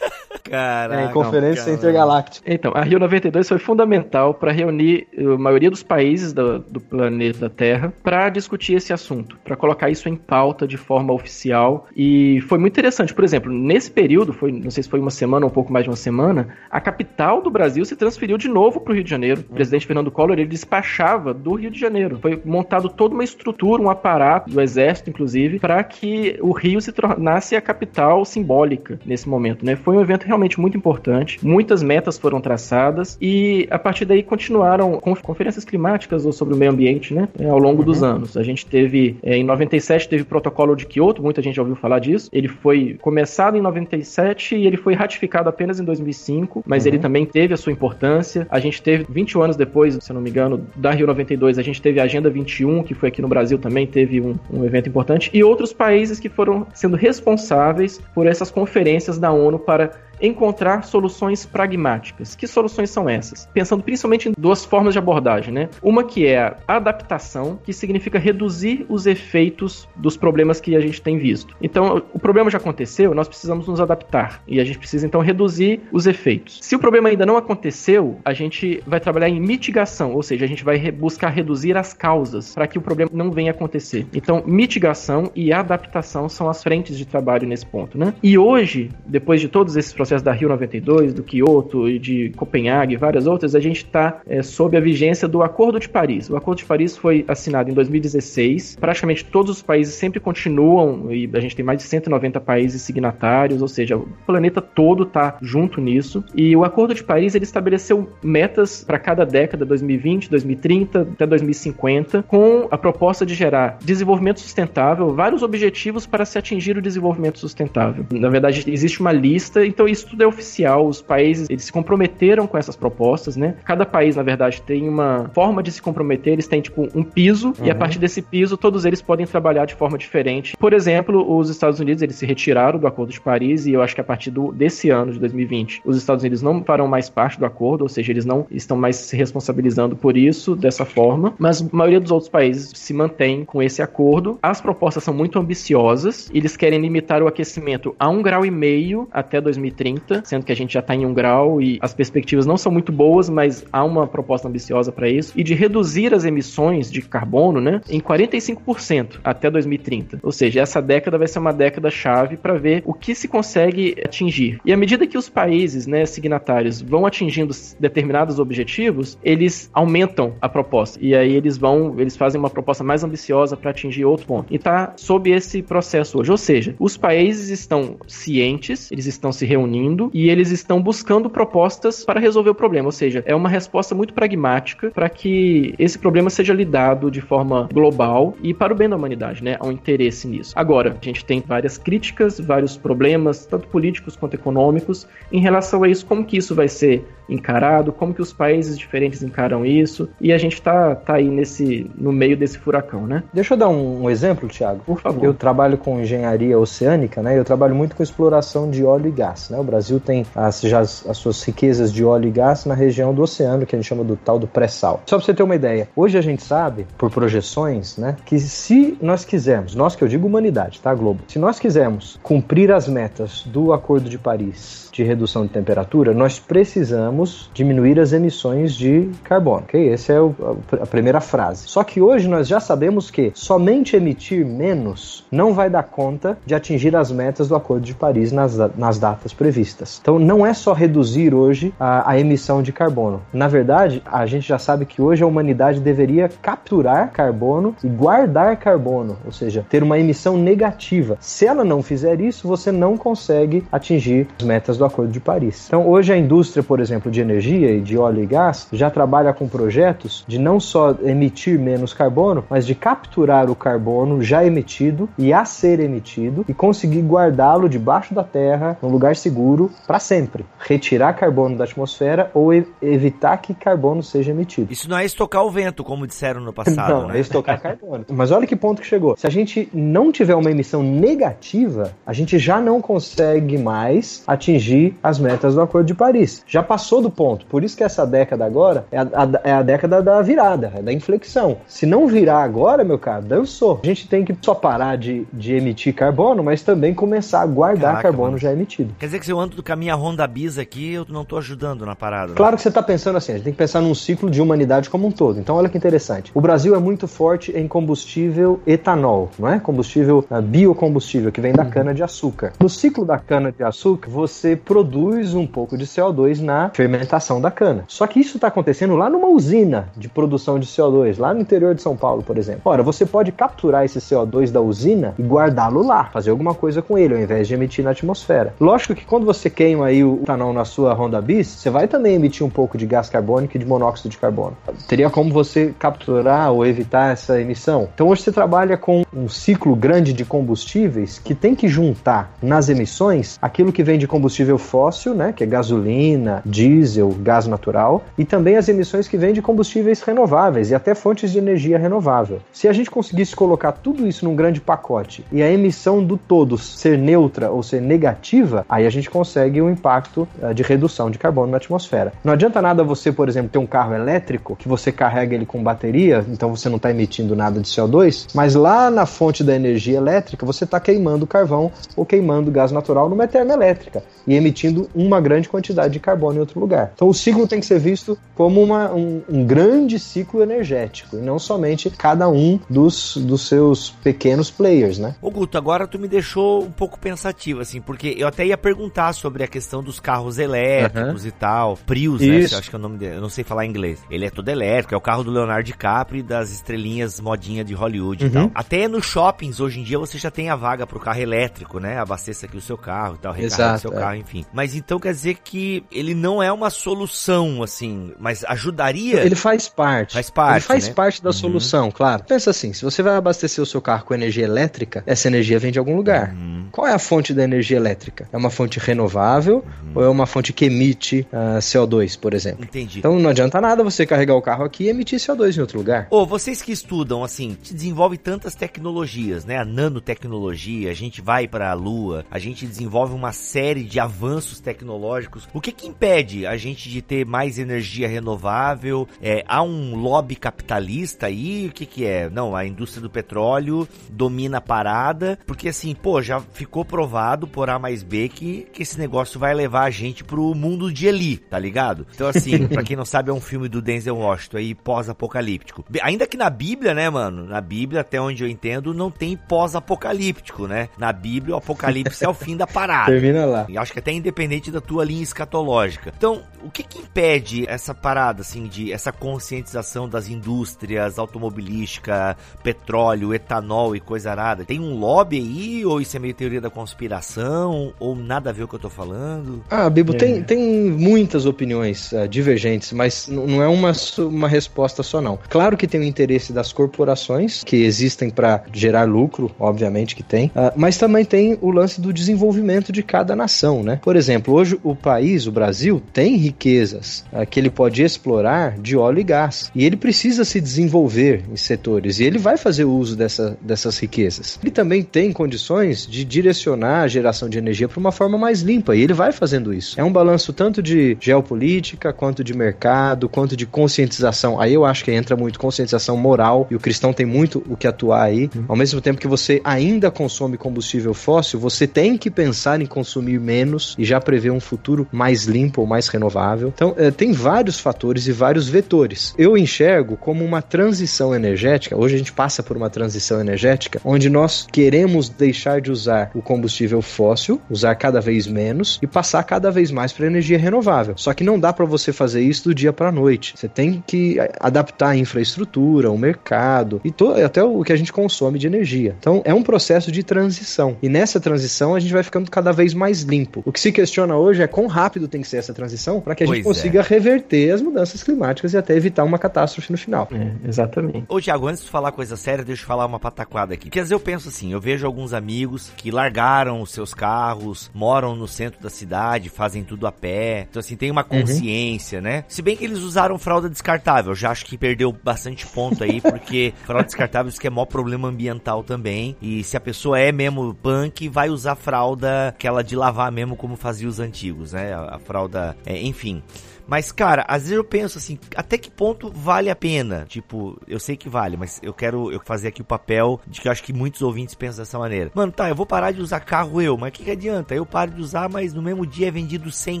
Caraca. É, Conferência cara. Intergaláctica. Então, a Rio 92 foi fundamental para reunir a maioria dos países do, do planeta Terra para discutir esse assunto, para colocar isso em pauta de forma oficial. E foi muito interessante. Por exemplo, nesse período, foi, não sei se foi uma semana ou um pouco mais de uma semana, a capital do Brasil se transferiu de novo para o Rio de Janeiro. O presidente Fernando Collor ele despachava do Rio de Janeiro. Foi montado toda uma estrutura, um aparato do exército, inclusive, para que o Rio se tornasse a capital simbólica nesse momento. Né? Foi um evento realmente muito importante. Muitas metas foram traçadas e a partir daí continuaram conferências climáticas ou sobre o meio ambiente, né, ao longo uhum. dos anos. A gente teve é, em 97 teve o protocolo de Kyoto, muita gente já ouviu falar disso. Ele foi começado em 97 e ele foi ratificado apenas em 2005, mas uhum. ele também teve a sua importância. A gente teve 21 anos depois, se não me engano, da Rio 92, a gente teve a Agenda 21, que foi aqui no Brasil também teve um, um evento importante e outros países que foram sendo responsáveis por essas conferências da ONU para encontrar soluções pragmáticas. Que soluções são essas? Pensando principalmente em duas formas de abordagem, né? Uma que é a adaptação, que significa reduzir os efeitos dos problemas que a gente tem visto. Então, o problema já aconteceu, nós precisamos nos adaptar e a gente precisa então reduzir os efeitos. Se o problema ainda não aconteceu, a gente vai trabalhar em mitigação, ou seja, a gente vai buscar reduzir as causas para que o problema não venha acontecer. Então, mitigação e adaptação são as frentes de trabalho nesse ponto, né? E hoje, depois de todos esses processos processo da Rio 92, do Kyoto e de Copenhague e várias outras, a gente está é, sob a vigência do Acordo de Paris. O Acordo de Paris foi assinado em 2016. Praticamente todos os países sempre continuam, e a gente tem mais de 190 países signatários, ou seja, o planeta todo está junto nisso. E o Acordo de Paris ele estabeleceu metas para cada década, 2020, 2030 até 2050, com a proposta de gerar desenvolvimento sustentável, vários objetivos para se atingir o desenvolvimento sustentável. Na verdade, existe uma lista, então isso isso tudo é oficial, os países eles se comprometeram com essas propostas, né? Cada país, na verdade, tem uma forma de se comprometer, eles têm tipo um piso uhum. e a uhum. partir desse piso todos eles podem trabalhar de forma diferente. Por exemplo, os Estados Unidos, eles se retiraram do Acordo de Paris e eu acho que a partir do, desse ano de 2020, os Estados Unidos não farão mais parte do acordo, ou seja, eles não estão mais se responsabilizando por isso dessa forma, mas a maioria dos outros países se mantém com esse acordo. As propostas são muito ambiciosas, eles querem limitar o aquecimento a um grau e meio até 2030 30, sendo que a gente já está em um grau e as perspectivas não são muito boas, mas há uma proposta ambiciosa para isso, e de reduzir as emissões de carbono né, em 45% até 2030. Ou seja, essa década vai ser uma década chave para ver o que se consegue atingir. E à medida que os países né, signatários vão atingindo determinados objetivos, eles aumentam a proposta. E aí eles vão, eles fazem uma proposta mais ambiciosa para atingir outro ponto. E está sob esse processo hoje. Ou seja, os países estão cientes, eles estão se reunindo e eles estão buscando propostas para resolver o problema. Ou seja, é uma resposta muito pragmática para que esse problema seja lidado de forma global e para o bem da humanidade, né? Há um interesse nisso. Agora, a gente tem várias críticas, vários problemas, tanto políticos quanto econômicos, em relação a isso, como que isso vai ser encarado, como que os países diferentes encaram isso, e a gente está tá aí nesse, no meio desse furacão, né? Deixa eu dar um, um exemplo, Thiago. Por favor. Eu trabalho com engenharia oceânica, né? Eu trabalho muito com exploração de óleo e gás, né? O Brasil tem as, já as, as suas riquezas de óleo e gás na região do oceano, que a gente chama do tal do pré-sal. Só para você ter uma ideia, hoje a gente sabe, por projeções, né, que se nós quisermos, nós que eu digo humanidade, tá, Globo? Se nós quisermos cumprir as metas do Acordo de Paris, de redução de temperatura, nós precisamos diminuir as emissões de carbono. Okay? Essa é o, a primeira frase. Só que hoje nós já sabemos que somente emitir menos não vai dar conta de atingir as metas do Acordo de Paris nas, nas datas previstas. Então não é só reduzir hoje a, a emissão de carbono. Na verdade, a gente já sabe que hoje a humanidade deveria capturar carbono e guardar carbono, ou seja, ter uma emissão negativa. Se ela não fizer isso, você não consegue atingir as metas do Acordo de Paris. Então, hoje a indústria, por exemplo, de energia e de óleo e gás já trabalha com projetos de não só emitir menos carbono, mas de capturar o carbono já emitido e a ser emitido e conseguir guardá-lo debaixo da terra, num lugar seguro, para sempre. Retirar carbono da atmosfera ou evitar que carbono seja emitido. Isso não é estocar o vento, como disseram no passado. Não, né? é estocar carbono. Mas olha que ponto que chegou. Se a gente não tiver uma emissão negativa, a gente já não consegue mais atingir as metas do Acordo de Paris. Já passou do ponto. Por isso que essa década agora é a, a, é a década da virada, é da inflexão. Se não virar agora, meu caro, dançou. A gente tem que só parar de, de emitir carbono, mas também começar a guardar Caraca, carbono mano. já emitido. Quer dizer que se eu ando do caminho a Honda Bis aqui, eu não estou ajudando na parada. Né? Claro que você está pensando assim, a gente tem que pensar num ciclo de humanidade como um todo. Então olha que interessante. O Brasil é muito forte em combustível etanol, não é? Combustível uh, biocombustível que vem da uhum. cana de açúcar. No ciclo da cana de açúcar, você produz um pouco de CO2 na fermentação da cana. Só que isso está acontecendo lá numa usina de produção de CO2, lá no interior de São Paulo, por exemplo. Ora, você pode capturar esse CO2 da usina e guardá-lo lá, fazer alguma coisa com ele, ao invés de emitir na atmosfera. Lógico que quando você queima aí o etanol na sua Honda Bis, você vai também emitir um pouco de gás carbônico e de monóxido de carbono. Teria como você capturar ou evitar essa emissão. Então hoje você trabalha com um ciclo grande de combustíveis que tem que juntar nas emissões aquilo que vem de combustível fóssil, né, que é gasolina, diesel, gás natural, e também as emissões que vêm de combustíveis renováveis e até fontes de energia renovável. Se a gente conseguisse colocar tudo isso num grande pacote e a emissão do todo ser neutra ou ser negativa, aí a gente consegue um impacto uh, de redução de carbono na atmosfera. Não adianta nada você, por exemplo, ter um carro elétrico que você carrega ele com bateria, então você não está emitindo nada de CO2, mas lá na fonte da energia elétrica você está queimando carvão ou queimando gás natural numa termoelétrica e emitindo uma grande quantidade de carbono em outro lugar. Então o ciclo tem que ser visto como uma, um, um grande ciclo energético e não somente cada um dos, dos seus pequenos players, né? Ô Guto, agora tu me deixou um pouco pensativo, assim, porque eu até ia perguntar sobre a questão dos carros elétricos uhum. e tal, Prius, né? Isso. Acho que é o nome dele, eu não sei falar inglês. Ele é todo elétrico, é o carro do Leonardo DiCaprio e das estrelinhas modinha de Hollywood uhum. e tal. Até nos shoppings, hoje em dia, você já tem a vaga pro carro elétrico, né? Abasteça aqui o seu carro e tal, recarrega o seu é. carro, enfim. Mas então quer dizer que ele não é uma solução, assim, mas ajudaria? Ele faz parte. Faz parte, Ele faz né? parte da uhum. solução, claro. Pensa assim, se você vai abastecer o seu carro com energia elétrica, essa energia vem de algum lugar. Uhum. Qual é a fonte da energia elétrica? É uma fonte renovável uhum. ou é uma fonte que emite uh, ah, CO2, por exemplo? Entendi. Então não adianta nada você carregar o carro aqui e emitir CO2 em outro lugar. Ô, oh, vocês que estudam, assim, desenvolve tantas tecnologias, né? A nanotecnologia, a gente vai para a Lua, a gente desenvolve uma série de avanços tecnológicos. O que que impede a gente de ter mais energia renovável? É, há um lobby capitalista aí? O que que é? Não, a indústria do petróleo domina a parada, porque assim, pô, já ficou provado por A mais B que, que esse negócio vai levar a gente pro mundo de Eli, tá ligado? Então assim, pra quem não sabe, é um filme do Denzel Washington aí, pós-apocalíptico. Ainda que na Bíblia, né, mano? Na Bíblia, até onde eu entendo, não tem pós-apocalíptico, né? Na Bíblia, o apocalipse é o fim da parada. Termina lá. E acho que até independente da tua linha escatológica. Então, o que que impede essa parada, assim, de essa conscientização das indústrias automobilística, petróleo, etanol e coisa arada? Tem um lobby aí, ou isso é meio teoria da conspiração, ou nada a ver com o que eu tô falando? Ah, Bibo, é. tem, tem muitas opiniões uh, divergentes, mas não é uma, uma resposta só não. Claro que tem o interesse das corporações, que existem para gerar lucro, obviamente que tem, uh, mas também tem o lance do desenvolvimento de cada nação, né? Por exemplo, hoje o país, o Brasil, tem riquezas uh, que ele pode explorar de óleo e gás, e ele precisa se desenvolver em setores, e ele vai fazer uso dessa, dessas riquezas. Ele também tem condições de direcionar a geração de energia para uma forma mais limpa, e ele vai fazendo isso. É um balanço tanto de geopolítica, quanto de mercado, quanto de conscientização. Aí eu acho que entra muito conscientização moral, e o cristão tem muito o que atuar aí. Ao mesmo tempo que você ainda consome combustível fóssil, você tem que pensar em consumir menos e já prevê um futuro mais limpo ou mais renovável. Então, é, tem vários fatores e vários vetores. Eu enxergo como uma transição energética. Hoje a gente passa por uma transição energética onde nós queremos deixar de usar o combustível fóssil, usar cada vez menos e passar cada vez mais para energia renovável. Só que não dá para você fazer isso do dia para noite. Você tem que adaptar a infraestrutura, o mercado e até o que a gente consome de energia. Então, é um processo de transição. E nessa transição a gente vai ficando cada vez mais limpo. O que se questiona hoje é quão rápido tem que ser essa transição para que a pois gente consiga é. reverter as mudanças climáticas e até evitar uma catástrofe no final. É, exatamente. Ô, Tiago, antes de falar coisa séria, deixa eu falar uma pataquada aqui. Porque às vezes eu penso assim, eu vejo alguns amigos que largaram os seus carros, moram no centro da cidade, fazem tudo a pé. Então, assim, tem uma uhum. consciência, uhum. né? Se bem que eles usaram fralda descartável, eu já acho que perdeu bastante ponto aí, porque fralda descartável isso que é maior problema ambiental também. E se a pessoa é mesmo punk, vai usar fralda aquela de lavar mesmo como fazia os antigos, né? A, a fralda, é, enfim. Mas, cara, às vezes eu penso assim, até que ponto vale a pena? Tipo, eu sei que vale, mas eu quero eu fazer aqui o papel de que eu acho que muitos ouvintes pensam dessa maneira. Mano, tá, eu vou parar de usar carro eu, mas o que, que adianta? Eu paro de usar, mas no mesmo dia é vendido 100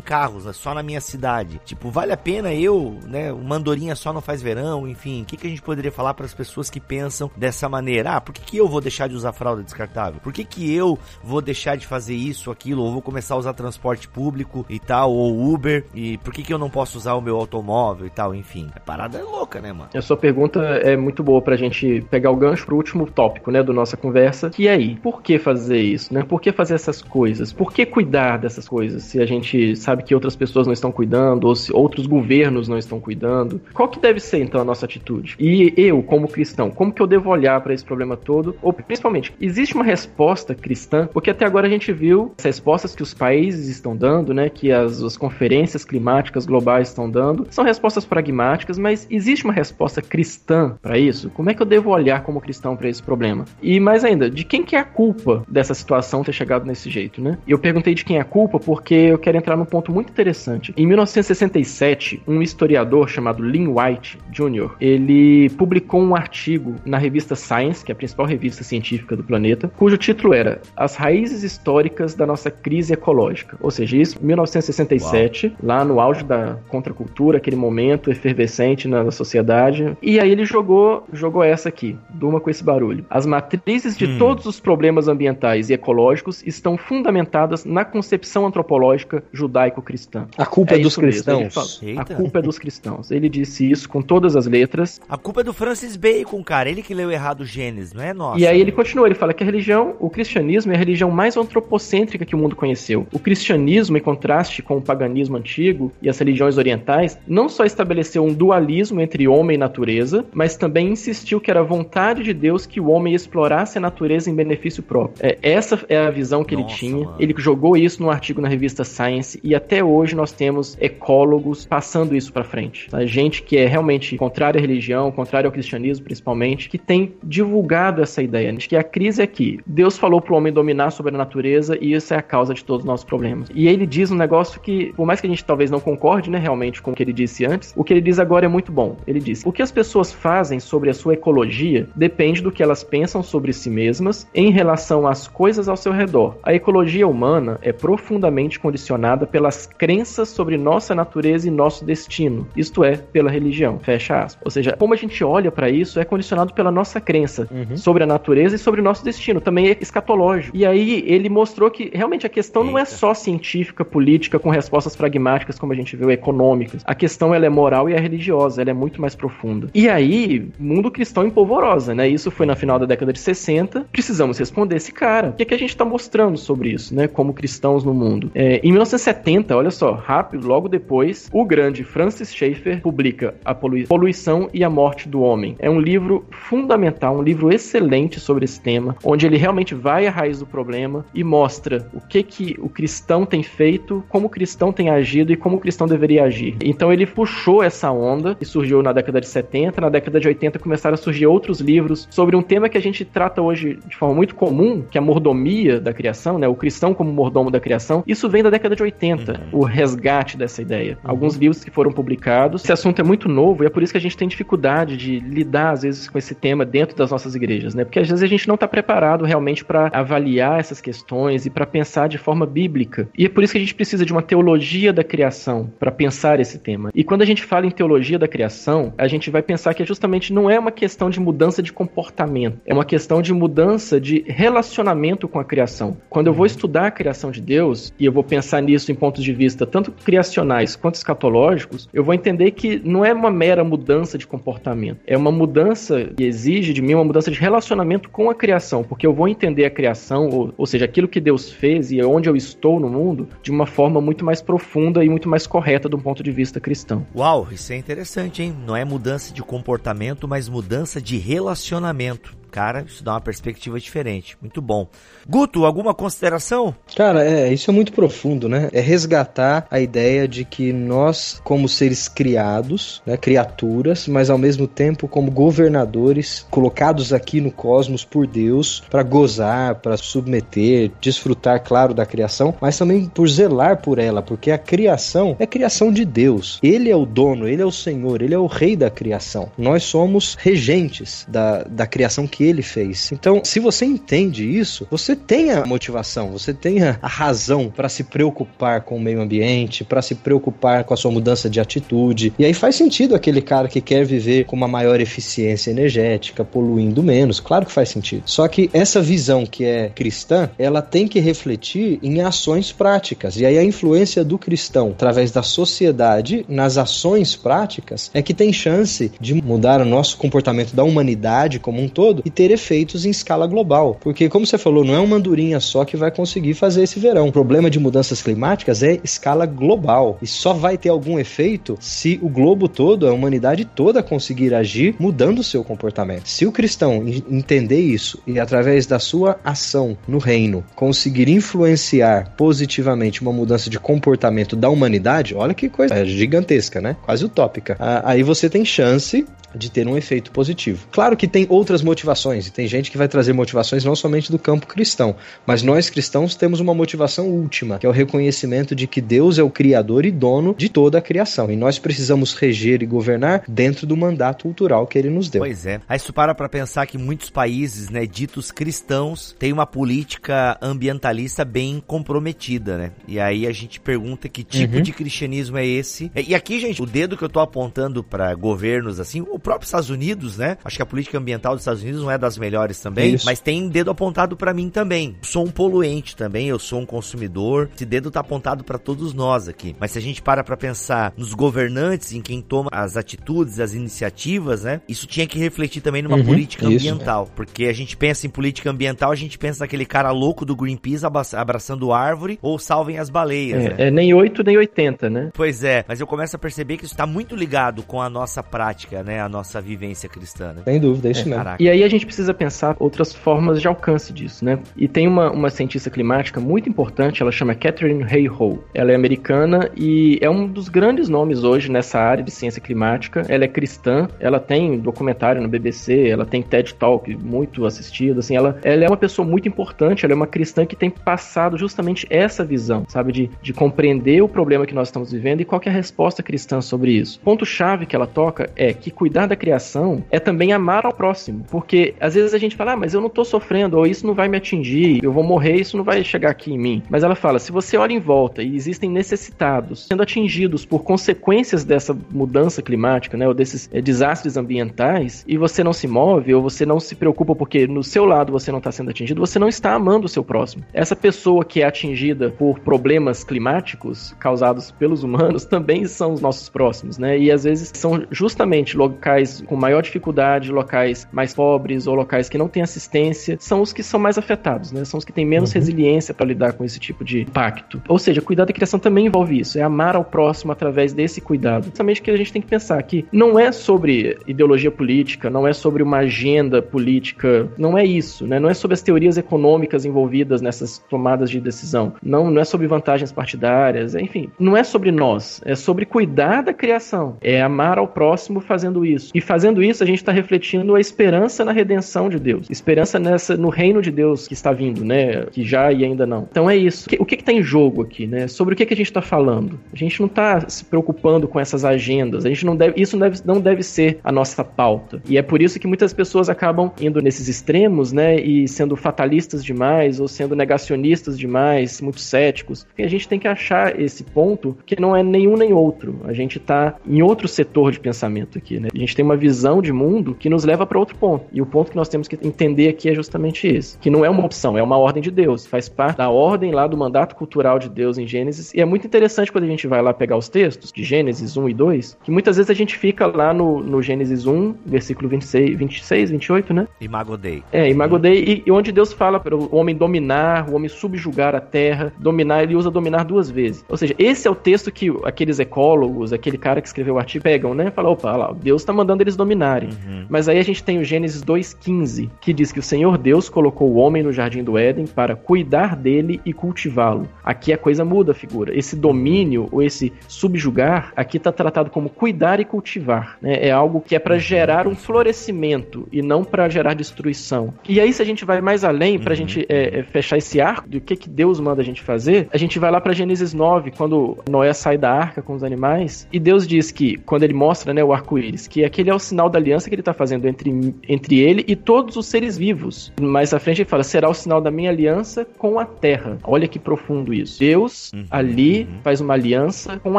carros, né, só na minha cidade. Tipo, vale a pena eu, né, o mandorinha só não faz verão, enfim. O que, que a gente poderia falar para as pessoas que pensam dessa maneira? Ah, por que, que eu vou deixar de usar fralda descartável? Por que, que eu vou deixar de fazer isso, aquilo, ou vou começar a usar transporte público e tal, ou Uber? E por que, que eu não posso usar o meu automóvel e tal, enfim. A parada é louca, né, mano? A sua pergunta é muito boa pra gente pegar o gancho pro último tópico, né, do nossa conversa. E aí, por que fazer isso, né? Por que fazer essas coisas? Por que cuidar dessas coisas se a gente sabe que outras pessoas não estão cuidando ou se outros governos não estão cuidando? Qual que deve ser então a nossa atitude? E eu, como cristão, como que eu devo olhar para esse problema todo? Ou principalmente, existe uma resposta cristã? Porque até agora a gente viu as respostas que os países estão dando, né, que as, as conferências climáticas globais estão dando. São respostas pragmáticas, mas existe uma resposta cristã para isso? Como é que eu devo olhar como cristão para esse problema? E mais ainda, de quem que é a culpa dessa situação ter chegado nesse jeito, né? Eu perguntei de quem é a culpa porque eu quero entrar num ponto muito interessante. Em 1967, um historiador chamado Lynn White Jr., ele publicou um artigo na revista Science, que é a principal revista científica do planeta, cujo título era As raízes históricas da nossa crise ecológica. Ou seja, isso em 1967, Uau. lá no auge da contra cultura, aquele momento efervescente na sociedade. E aí ele jogou, jogou essa aqui, durma com esse barulho. As matrizes de hum. todos os problemas ambientais e ecológicos estão fundamentadas na concepção antropológica judaico-cristã. A culpa é, é dos cristãos. A culpa é dos cristãos. Ele disse isso com todas as letras. A culpa é do Francis Bacon, cara. Ele que leu errado o Gênesis, não é nossa. E aí ele continua, ele fala que a religião, o cristianismo é a religião mais antropocêntrica que o mundo conheceu. O cristianismo, em contraste com o paganismo antigo e as religiões orientais orientais não só estabeleceu um dualismo entre homem e natureza, mas também insistiu que era vontade de Deus que o homem explorasse a natureza em benefício próprio. É, essa é a visão que Nossa, ele tinha. Mano. Ele jogou isso num artigo na revista Science e até hoje nós temos ecólogos passando isso para frente. A gente que é realmente contrário à religião, contrário ao cristianismo principalmente, que tem divulgado essa ideia de que a crise é que Deus falou para o homem dominar sobre a natureza e isso é a causa de todos os nossos problemas. E ele diz um negócio que, por mais que a gente talvez não concorde, né, realmente com o que ele disse antes, o que ele diz agora é muito bom. Ele diz: O que as pessoas fazem sobre a sua ecologia depende do que elas pensam sobre si mesmas em relação às coisas ao seu redor. A ecologia humana é profundamente condicionada pelas crenças sobre nossa natureza e nosso destino, isto é, pela religião. Fecha aspas. Ou seja, como a gente olha para isso é condicionado pela nossa crença uhum. sobre a natureza e sobre o nosso destino. Também é escatológico. E aí ele mostrou que realmente a questão Eita. não é só científica, política, com respostas pragmáticas, como a gente viu, econômica a questão ela é moral e é religiosa, ela é muito mais profunda. E aí, mundo cristão em polvorosa, né? Isso foi na final da década de 60. Precisamos responder esse cara. O que, é que a gente está mostrando sobre isso, né? Como cristãos no mundo. É, em 1970, olha só, rápido, logo depois, o grande Francis Schaeffer publica A Poluição e a Morte do Homem. É um livro fundamental, um livro excelente sobre esse tema, onde ele realmente vai à raiz do problema e mostra o que que o cristão tem feito, como o cristão tem agido e como o cristão deveria deveria agir. Então ele puxou essa onda e surgiu na década de 70, na década de 80 começaram a surgir outros livros sobre um tema que a gente trata hoje de forma muito comum, que é a mordomia da criação, né? O cristão como mordomo da criação. Isso vem da década de 80, uhum. o resgate dessa ideia. Uhum. Alguns livros que foram publicados. Esse assunto é muito novo e é por isso que a gente tem dificuldade de lidar às vezes com esse tema dentro das nossas igrejas, né? Porque às vezes a gente não está preparado realmente para avaliar essas questões e para pensar de forma bíblica. E é por isso que a gente precisa de uma teologia da criação para pensar esse tema. E quando a gente fala em teologia da criação, a gente vai pensar que justamente não é uma questão de mudança de comportamento, é uma questão de mudança de relacionamento com a criação. Quando eu vou estudar a criação de Deus e eu vou pensar nisso em pontos de vista tanto criacionais quanto escatológicos, eu vou entender que não é uma mera mudança de comportamento, é uma mudança que exige de mim uma mudança de relacionamento com a criação, porque eu vou entender a criação, ou, ou seja, aquilo que Deus fez e onde eu estou no mundo, de uma forma muito mais profunda e muito mais correta do ponto de vista cristão. Uau, isso é interessante, hein? Não é mudança de comportamento, mas mudança de relacionamento. Cara, isso dá uma perspectiva diferente. Muito bom. Guto, alguma consideração? Cara, é, isso é muito profundo, né? É resgatar a ideia de que nós, como seres criados, né, criaturas, mas ao mesmo tempo como governadores, colocados aqui no cosmos por Deus para gozar, para submeter, desfrutar, claro, da criação, mas também por zelar por ela, porque a criação é criação de Deus. Ele é o dono, ele é o Senhor, ele é o rei da criação. Nós somos regentes da, da criação que que ele fez. Então, se você entende isso, você tem a motivação, você tem a, razão para se preocupar com o meio ambiente, para se preocupar com a sua mudança de atitude. E aí faz sentido aquele cara que quer viver com uma maior eficiência energética, poluindo menos. Claro que faz sentido. Só que essa visão que é cristã, ela tem que refletir em ações práticas. E aí a influência do cristão através da sociedade nas ações práticas é que tem chance de mudar o nosso comportamento da humanidade como um todo e ter efeitos em escala global. Porque, como você falou, não é uma andorinha só que vai conseguir fazer esse verão. O problema de mudanças climáticas é escala global e só vai ter algum efeito se o globo todo, a humanidade toda conseguir agir mudando o seu comportamento. Se o cristão entender isso e através da sua ação no reino conseguir influenciar positivamente uma mudança de comportamento da humanidade, olha que coisa gigantesca, né? Quase utópica. Aí você tem chance de ter um efeito positivo. Claro que tem outras motivações, e tem gente que vai trazer motivações não somente do campo cristão, mas nós cristãos temos uma motivação última, que é o reconhecimento de que Deus é o criador e dono de toda a criação, e nós precisamos reger e governar dentro do mandato cultural que ele nos deu. Pois é. Aí isso para para pensar que muitos países, né, ditos cristãos, têm uma política ambientalista bem comprometida, né? E aí a gente pergunta que tipo uhum. de cristianismo é esse? E aqui, gente, o dedo que eu tô apontando para governos assim, o próprio Estados Unidos, né? Acho que a política ambiental dos Estados Unidos não é das melhores também, Isso. mas tem dedo apontado para mim também. Sou um poluente também, eu sou um consumidor. Esse dedo tá apontado para todos nós aqui. Mas se a gente para para pensar nos governantes, em quem toma as atitudes, as iniciativas, né? Isso tinha que refletir também numa uhum, política ambiental, isso. porque a gente pensa em política ambiental, a gente pensa naquele cara louco do Greenpeace abraçando árvore ou salvem as baleias. É, né? é nem 8 nem 80, né? Pois é, mas eu começo a perceber que isso está muito ligado com a nossa prática, né? A nossa vivência cristã. Né? Sem dúvida, é isso é, mesmo. Caraca. E aí a gente precisa pensar outras formas de alcance disso, né? E tem uma, uma cientista climática muito importante, ela chama Catherine Hayhoe. Ela é americana e é um dos grandes nomes hoje nessa área de ciência climática. Ela é cristã, ela tem documentário no BBC, ela tem TED Talk muito assistido, assim, ela, ela é uma pessoa muito importante, ela é uma cristã que tem passado justamente essa visão, sabe, de, de compreender o problema que nós estamos vivendo e qual é a resposta cristã sobre isso. Ponto chave que ela toca é que cuidar da criação é também amar ao próximo. Porque às vezes a gente fala, ah, mas eu não tô sofrendo, ou isso não vai me atingir, eu vou morrer, isso não vai chegar aqui em mim. Mas ela fala, se você olha em volta e existem necessitados sendo atingidos por consequências dessa mudança climática, né, ou desses é, desastres ambientais, e você não se move, ou você não se preocupa porque no seu lado você não está sendo atingido, você não está amando o seu próximo. Essa pessoa que é atingida por problemas climáticos causados pelos humanos também são os nossos próximos, né? E às vezes são justamente locais com maior dificuldade, locais mais pobres, regiões ou locais que não têm assistência são os que são mais afetados, né? São os que têm menos uhum. resiliência para lidar com esse tipo de impacto. Ou seja, cuidar da criação também envolve isso, é amar ao próximo através desse cuidado. Somente que a gente tem que pensar que não é sobre ideologia política, não é sobre uma agenda política, não é isso, né? Não é sobre as teorias econômicas envolvidas nessas tomadas de decisão. Não, não é sobre vantagens partidárias, enfim, não é sobre nós, é sobre cuidar da criação, é amar ao próximo fazendo isso. E fazendo isso, a gente está refletindo a esperança na redenção de Deus, esperança nessa no reino de Deus que está vindo, né? Que já e ainda não. Então é isso. O que está em jogo aqui, né? Sobre o que, que a gente está falando? A gente não está se preocupando com essas agendas. A gente não deve, isso não deve, não deve ser a nossa pauta. E é por isso que muitas pessoas acabam indo nesses extremos, né? E sendo fatalistas demais ou sendo negacionistas demais, muito céticos. A gente tem que achar esse ponto que não é nenhum nem outro. A gente está em outro setor de pensamento aqui, né? A gente tem uma visão de mundo que nos leva para outro ponto. E o ponto que nós temos que entender aqui é justamente esse, que não é uma opção, é uma ordem de Deus, faz parte da ordem lá do mandato cultural de Deus em Gênesis. E é muito interessante quando a gente vai lá pegar os textos de Gênesis 1 e 2, que muitas vezes a gente fica lá no, no Gênesis 1, versículo 26, 26, 28, né? Imagodei. É, Imagodei, e, e onde Deus fala para o homem dominar, o homem subjugar a terra, dominar, ele usa dominar duas vezes. Ou seja, esse é o texto que aqueles ecólogos, aquele cara que escreveu o artigo, pegam, né? Fala, opa, lá, Deus está mandando eles dominarem. Uhum. Mas aí a gente tem o Gênesis 2,15, que diz que o Senhor Deus colocou o homem no jardim do Éden para cuidar dele e cultivá-lo. Aqui a coisa muda a figura. Esse domínio, ou esse subjugar, aqui está tratado como cuidar e cultivar. Né? É algo que é para gerar um florescimento e não para gerar destruição. E aí, se a gente vai mais além, para a uhum. gente é, é, fechar esse arco do que, que Deus manda a gente fazer, a gente vai lá para Gênesis 9, quando Noé sai da arca com os animais, e Deus diz que, quando ele mostra né, o arco-íris, que aquele é o sinal da aliança que ele está fazendo entre, entre ele e todos os seres vivos. Mais à frente ele fala: será o sinal da minha aliança com a terra. Olha que profundo isso. Deus uhum, ali uhum. faz uma aliança com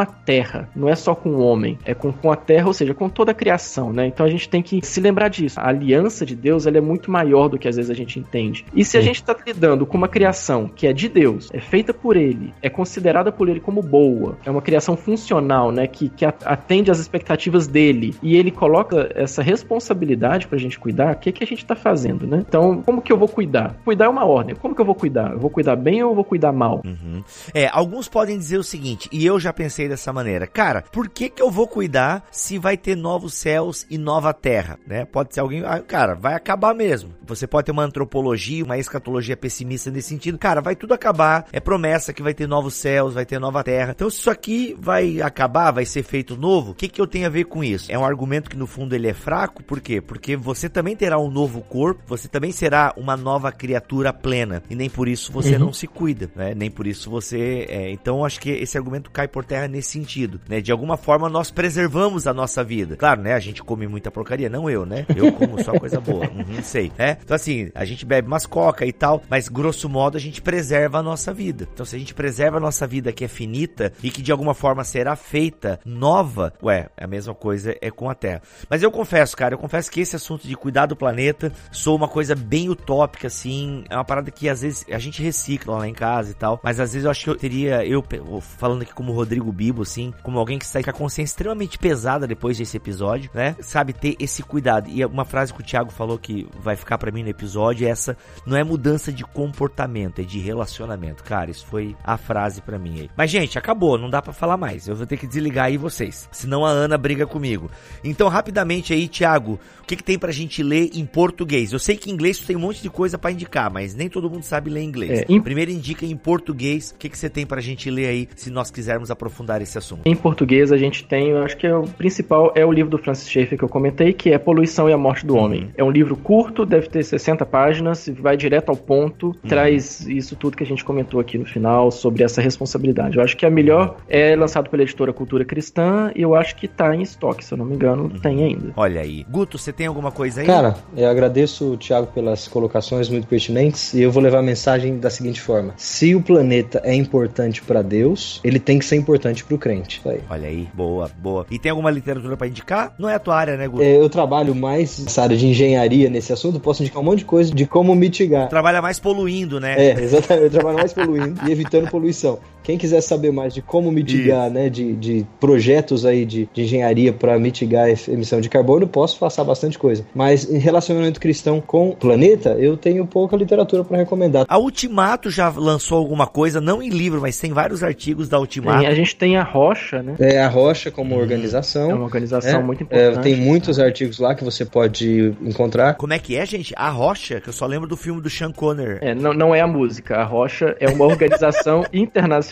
a terra. Não é só com o homem, é com, com a terra, ou seja, com toda a criação, né? Então a gente tem que se lembrar disso. A aliança de Deus ela é muito maior do que às vezes a gente entende. E se a gente está lidando com uma criação que é de Deus, é feita por Ele, é considerada por Ele como boa, é uma criação funcional, né? Que, que atende às expectativas dele, e Ele coloca essa responsabilidade para a gente cuidar, que, que a gente está fazendo, né? Então, como que eu vou cuidar? Cuidar é uma ordem. Como que eu vou cuidar? Eu vou cuidar bem ou eu vou cuidar mal? Uhum. É, alguns podem dizer o seguinte, e eu já pensei dessa maneira, cara, por que que eu vou cuidar se vai ter novos céus e nova terra, né? Pode ser alguém, ah, cara, vai acabar mesmo. Você pode ter uma antropologia, uma escatologia pessimista nesse sentido, cara, vai tudo acabar, é promessa que vai ter novos céus, vai ter nova terra. Então, se isso aqui vai acabar, vai ser feito novo, o que que eu tenho a ver com isso? É um argumento que no fundo ele é fraco, por quê? Porque você também terá um novo corpo, você também será uma nova criatura plena, e nem por isso você uhum. não se cuida, né? Nem por isso você, é, então acho que esse argumento cai por terra nesse sentido, né? De alguma forma nós preservamos a nossa vida. Claro, né? A gente come muita porcaria, não eu, né? Eu como só coisa boa, uhum, sei, né? Então assim, a gente bebe umas coca e tal, mas grosso modo a gente preserva a nossa vida. Então se a gente preserva a nossa vida que é finita e que de alguma forma será feita nova, ué, a mesma coisa é com a Terra. Mas eu confesso, cara, eu confesso que esse assunto de cuidar do planeta sou uma coisa bem utópica, assim, é uma parada que às vezes a gente recicla lá em casa e tal, mas às vezes eu acho que eu teria, eu falando aqui como Rodrigo Bibo, assim, como alguém que está com a consciência extremamente pesada depois desse episódio, né? Sabe, ter esse cuidado. E uma frase que o Thiago falou que vai ficar para mim no episódio é essa: não é mudança de comportamento, é de relacionamento. Cara, isso foi a frase para mim aí. Mas, gente, acabou, não dá para falar mais. Eu vou ter que desligar aí vocês. Senão a Ana briga comigo. Então, rapidamente aí, Thiago, o que, que tem pra gente ler em português? Eu sei que em inglês tem um monte de coisa para indicar, mas nem todo mundo sabe ler inglês. É, em... Primeiro indica em português o que, que você tem pra gente ler aí, se nós quisermos aprofundar esse assunto. Em português a gente tem, eu acho que é o principal é o livro do Francis Schaeffer que eu comentei, que é Poluição e a Morte do Homem. Uhum. É um livro curto, deve ter 60 páginas, vai direto ao ponto, uhum. traz isso tudo que a gente comentou aqui no final sobre essa responsabilidade. Eu acho que a melhor é lançado pela editora Cultura Cristã e eu acho que tá em estoque, se eu não me engano, uhum. tem ainda. Olha aí. Guto, você tem alguma coisa aí? Cara, eu agradeço o Thiago pelas colocações muito pertinentes e eu vou levar a mensagem da seguinte forma: se o planeta é importante para Deus, ele tem que ser importante para o crente. Aí. Olha aí, boa, boa. E tem alguma literatura para indicar? Não é a tua área, né, Guto? É, eu trabalho mais nessa área de engenharia nesse assunto, posso indicar um monte de coisa de como mitigar. Trabalha mais poluindo, né? É, exatamente. Eu trabalho mais poluindo e evitando poluição. Quem quiser saber mais de como mitigar, Isso. né, de, de projetos aí de, de engenharia para mitigar a emissão de carbono, posso passar bastante coisa. Mas em relacionamento cristão com o planeta, eu tenho pouca literatura para recomendar. A Ultimato já lançou alguma coisa, não em livro, mas tem vários artigos da Ultimato. a gente tem a Rocha, né? É, a Rocha como hum. organização. É uma organização é, muito importante. É, tem muitos artigos lá que você pode encontrar. Como é que é, gente? A Rocha, que eu só lembro do filme do Sean Conner. É, não, não é a música. A Rocha é uma organização internacional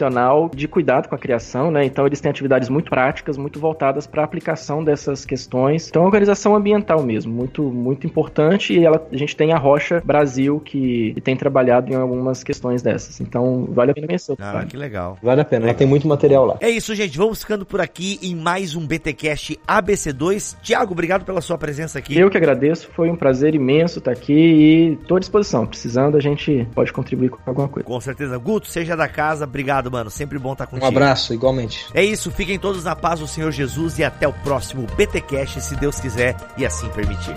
de cuidado com a criação, né? Então eles têm atividades muito práticas, muito voltadas para a aplicação dessas questões. Então é uma organização ambiental mesmo, muito, muito importante. E ela, a gente tem a Rocha Brasil, que, que tem trabalhado em algumas questões dessas. Então vale a pena conhecer. Ah, que legal. Vale a pena, legal. tem muito material lá. É isso, gente. Vamos ficando por aqui em mais um BTcast ABC2. Tiago, obrigado pela sua presença aqui. Eu que agradeço, foi um prazer imenso estar aqui e estou à disposição. Precisando, a gente pode contribuir com alguma coisa. Com certeza. Guto, seja da casa, obrigado, mano. Sempre bom estar contigo. Um abraço, igualmente. É isso, fiquem todos na paz do Senhor Jesus e até o próximo BTcast, se Deus quiser e assim permitir.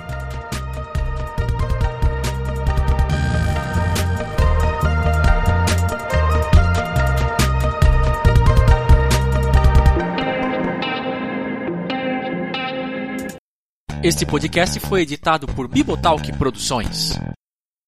Este podcast foi editado por Bibotalk Produções.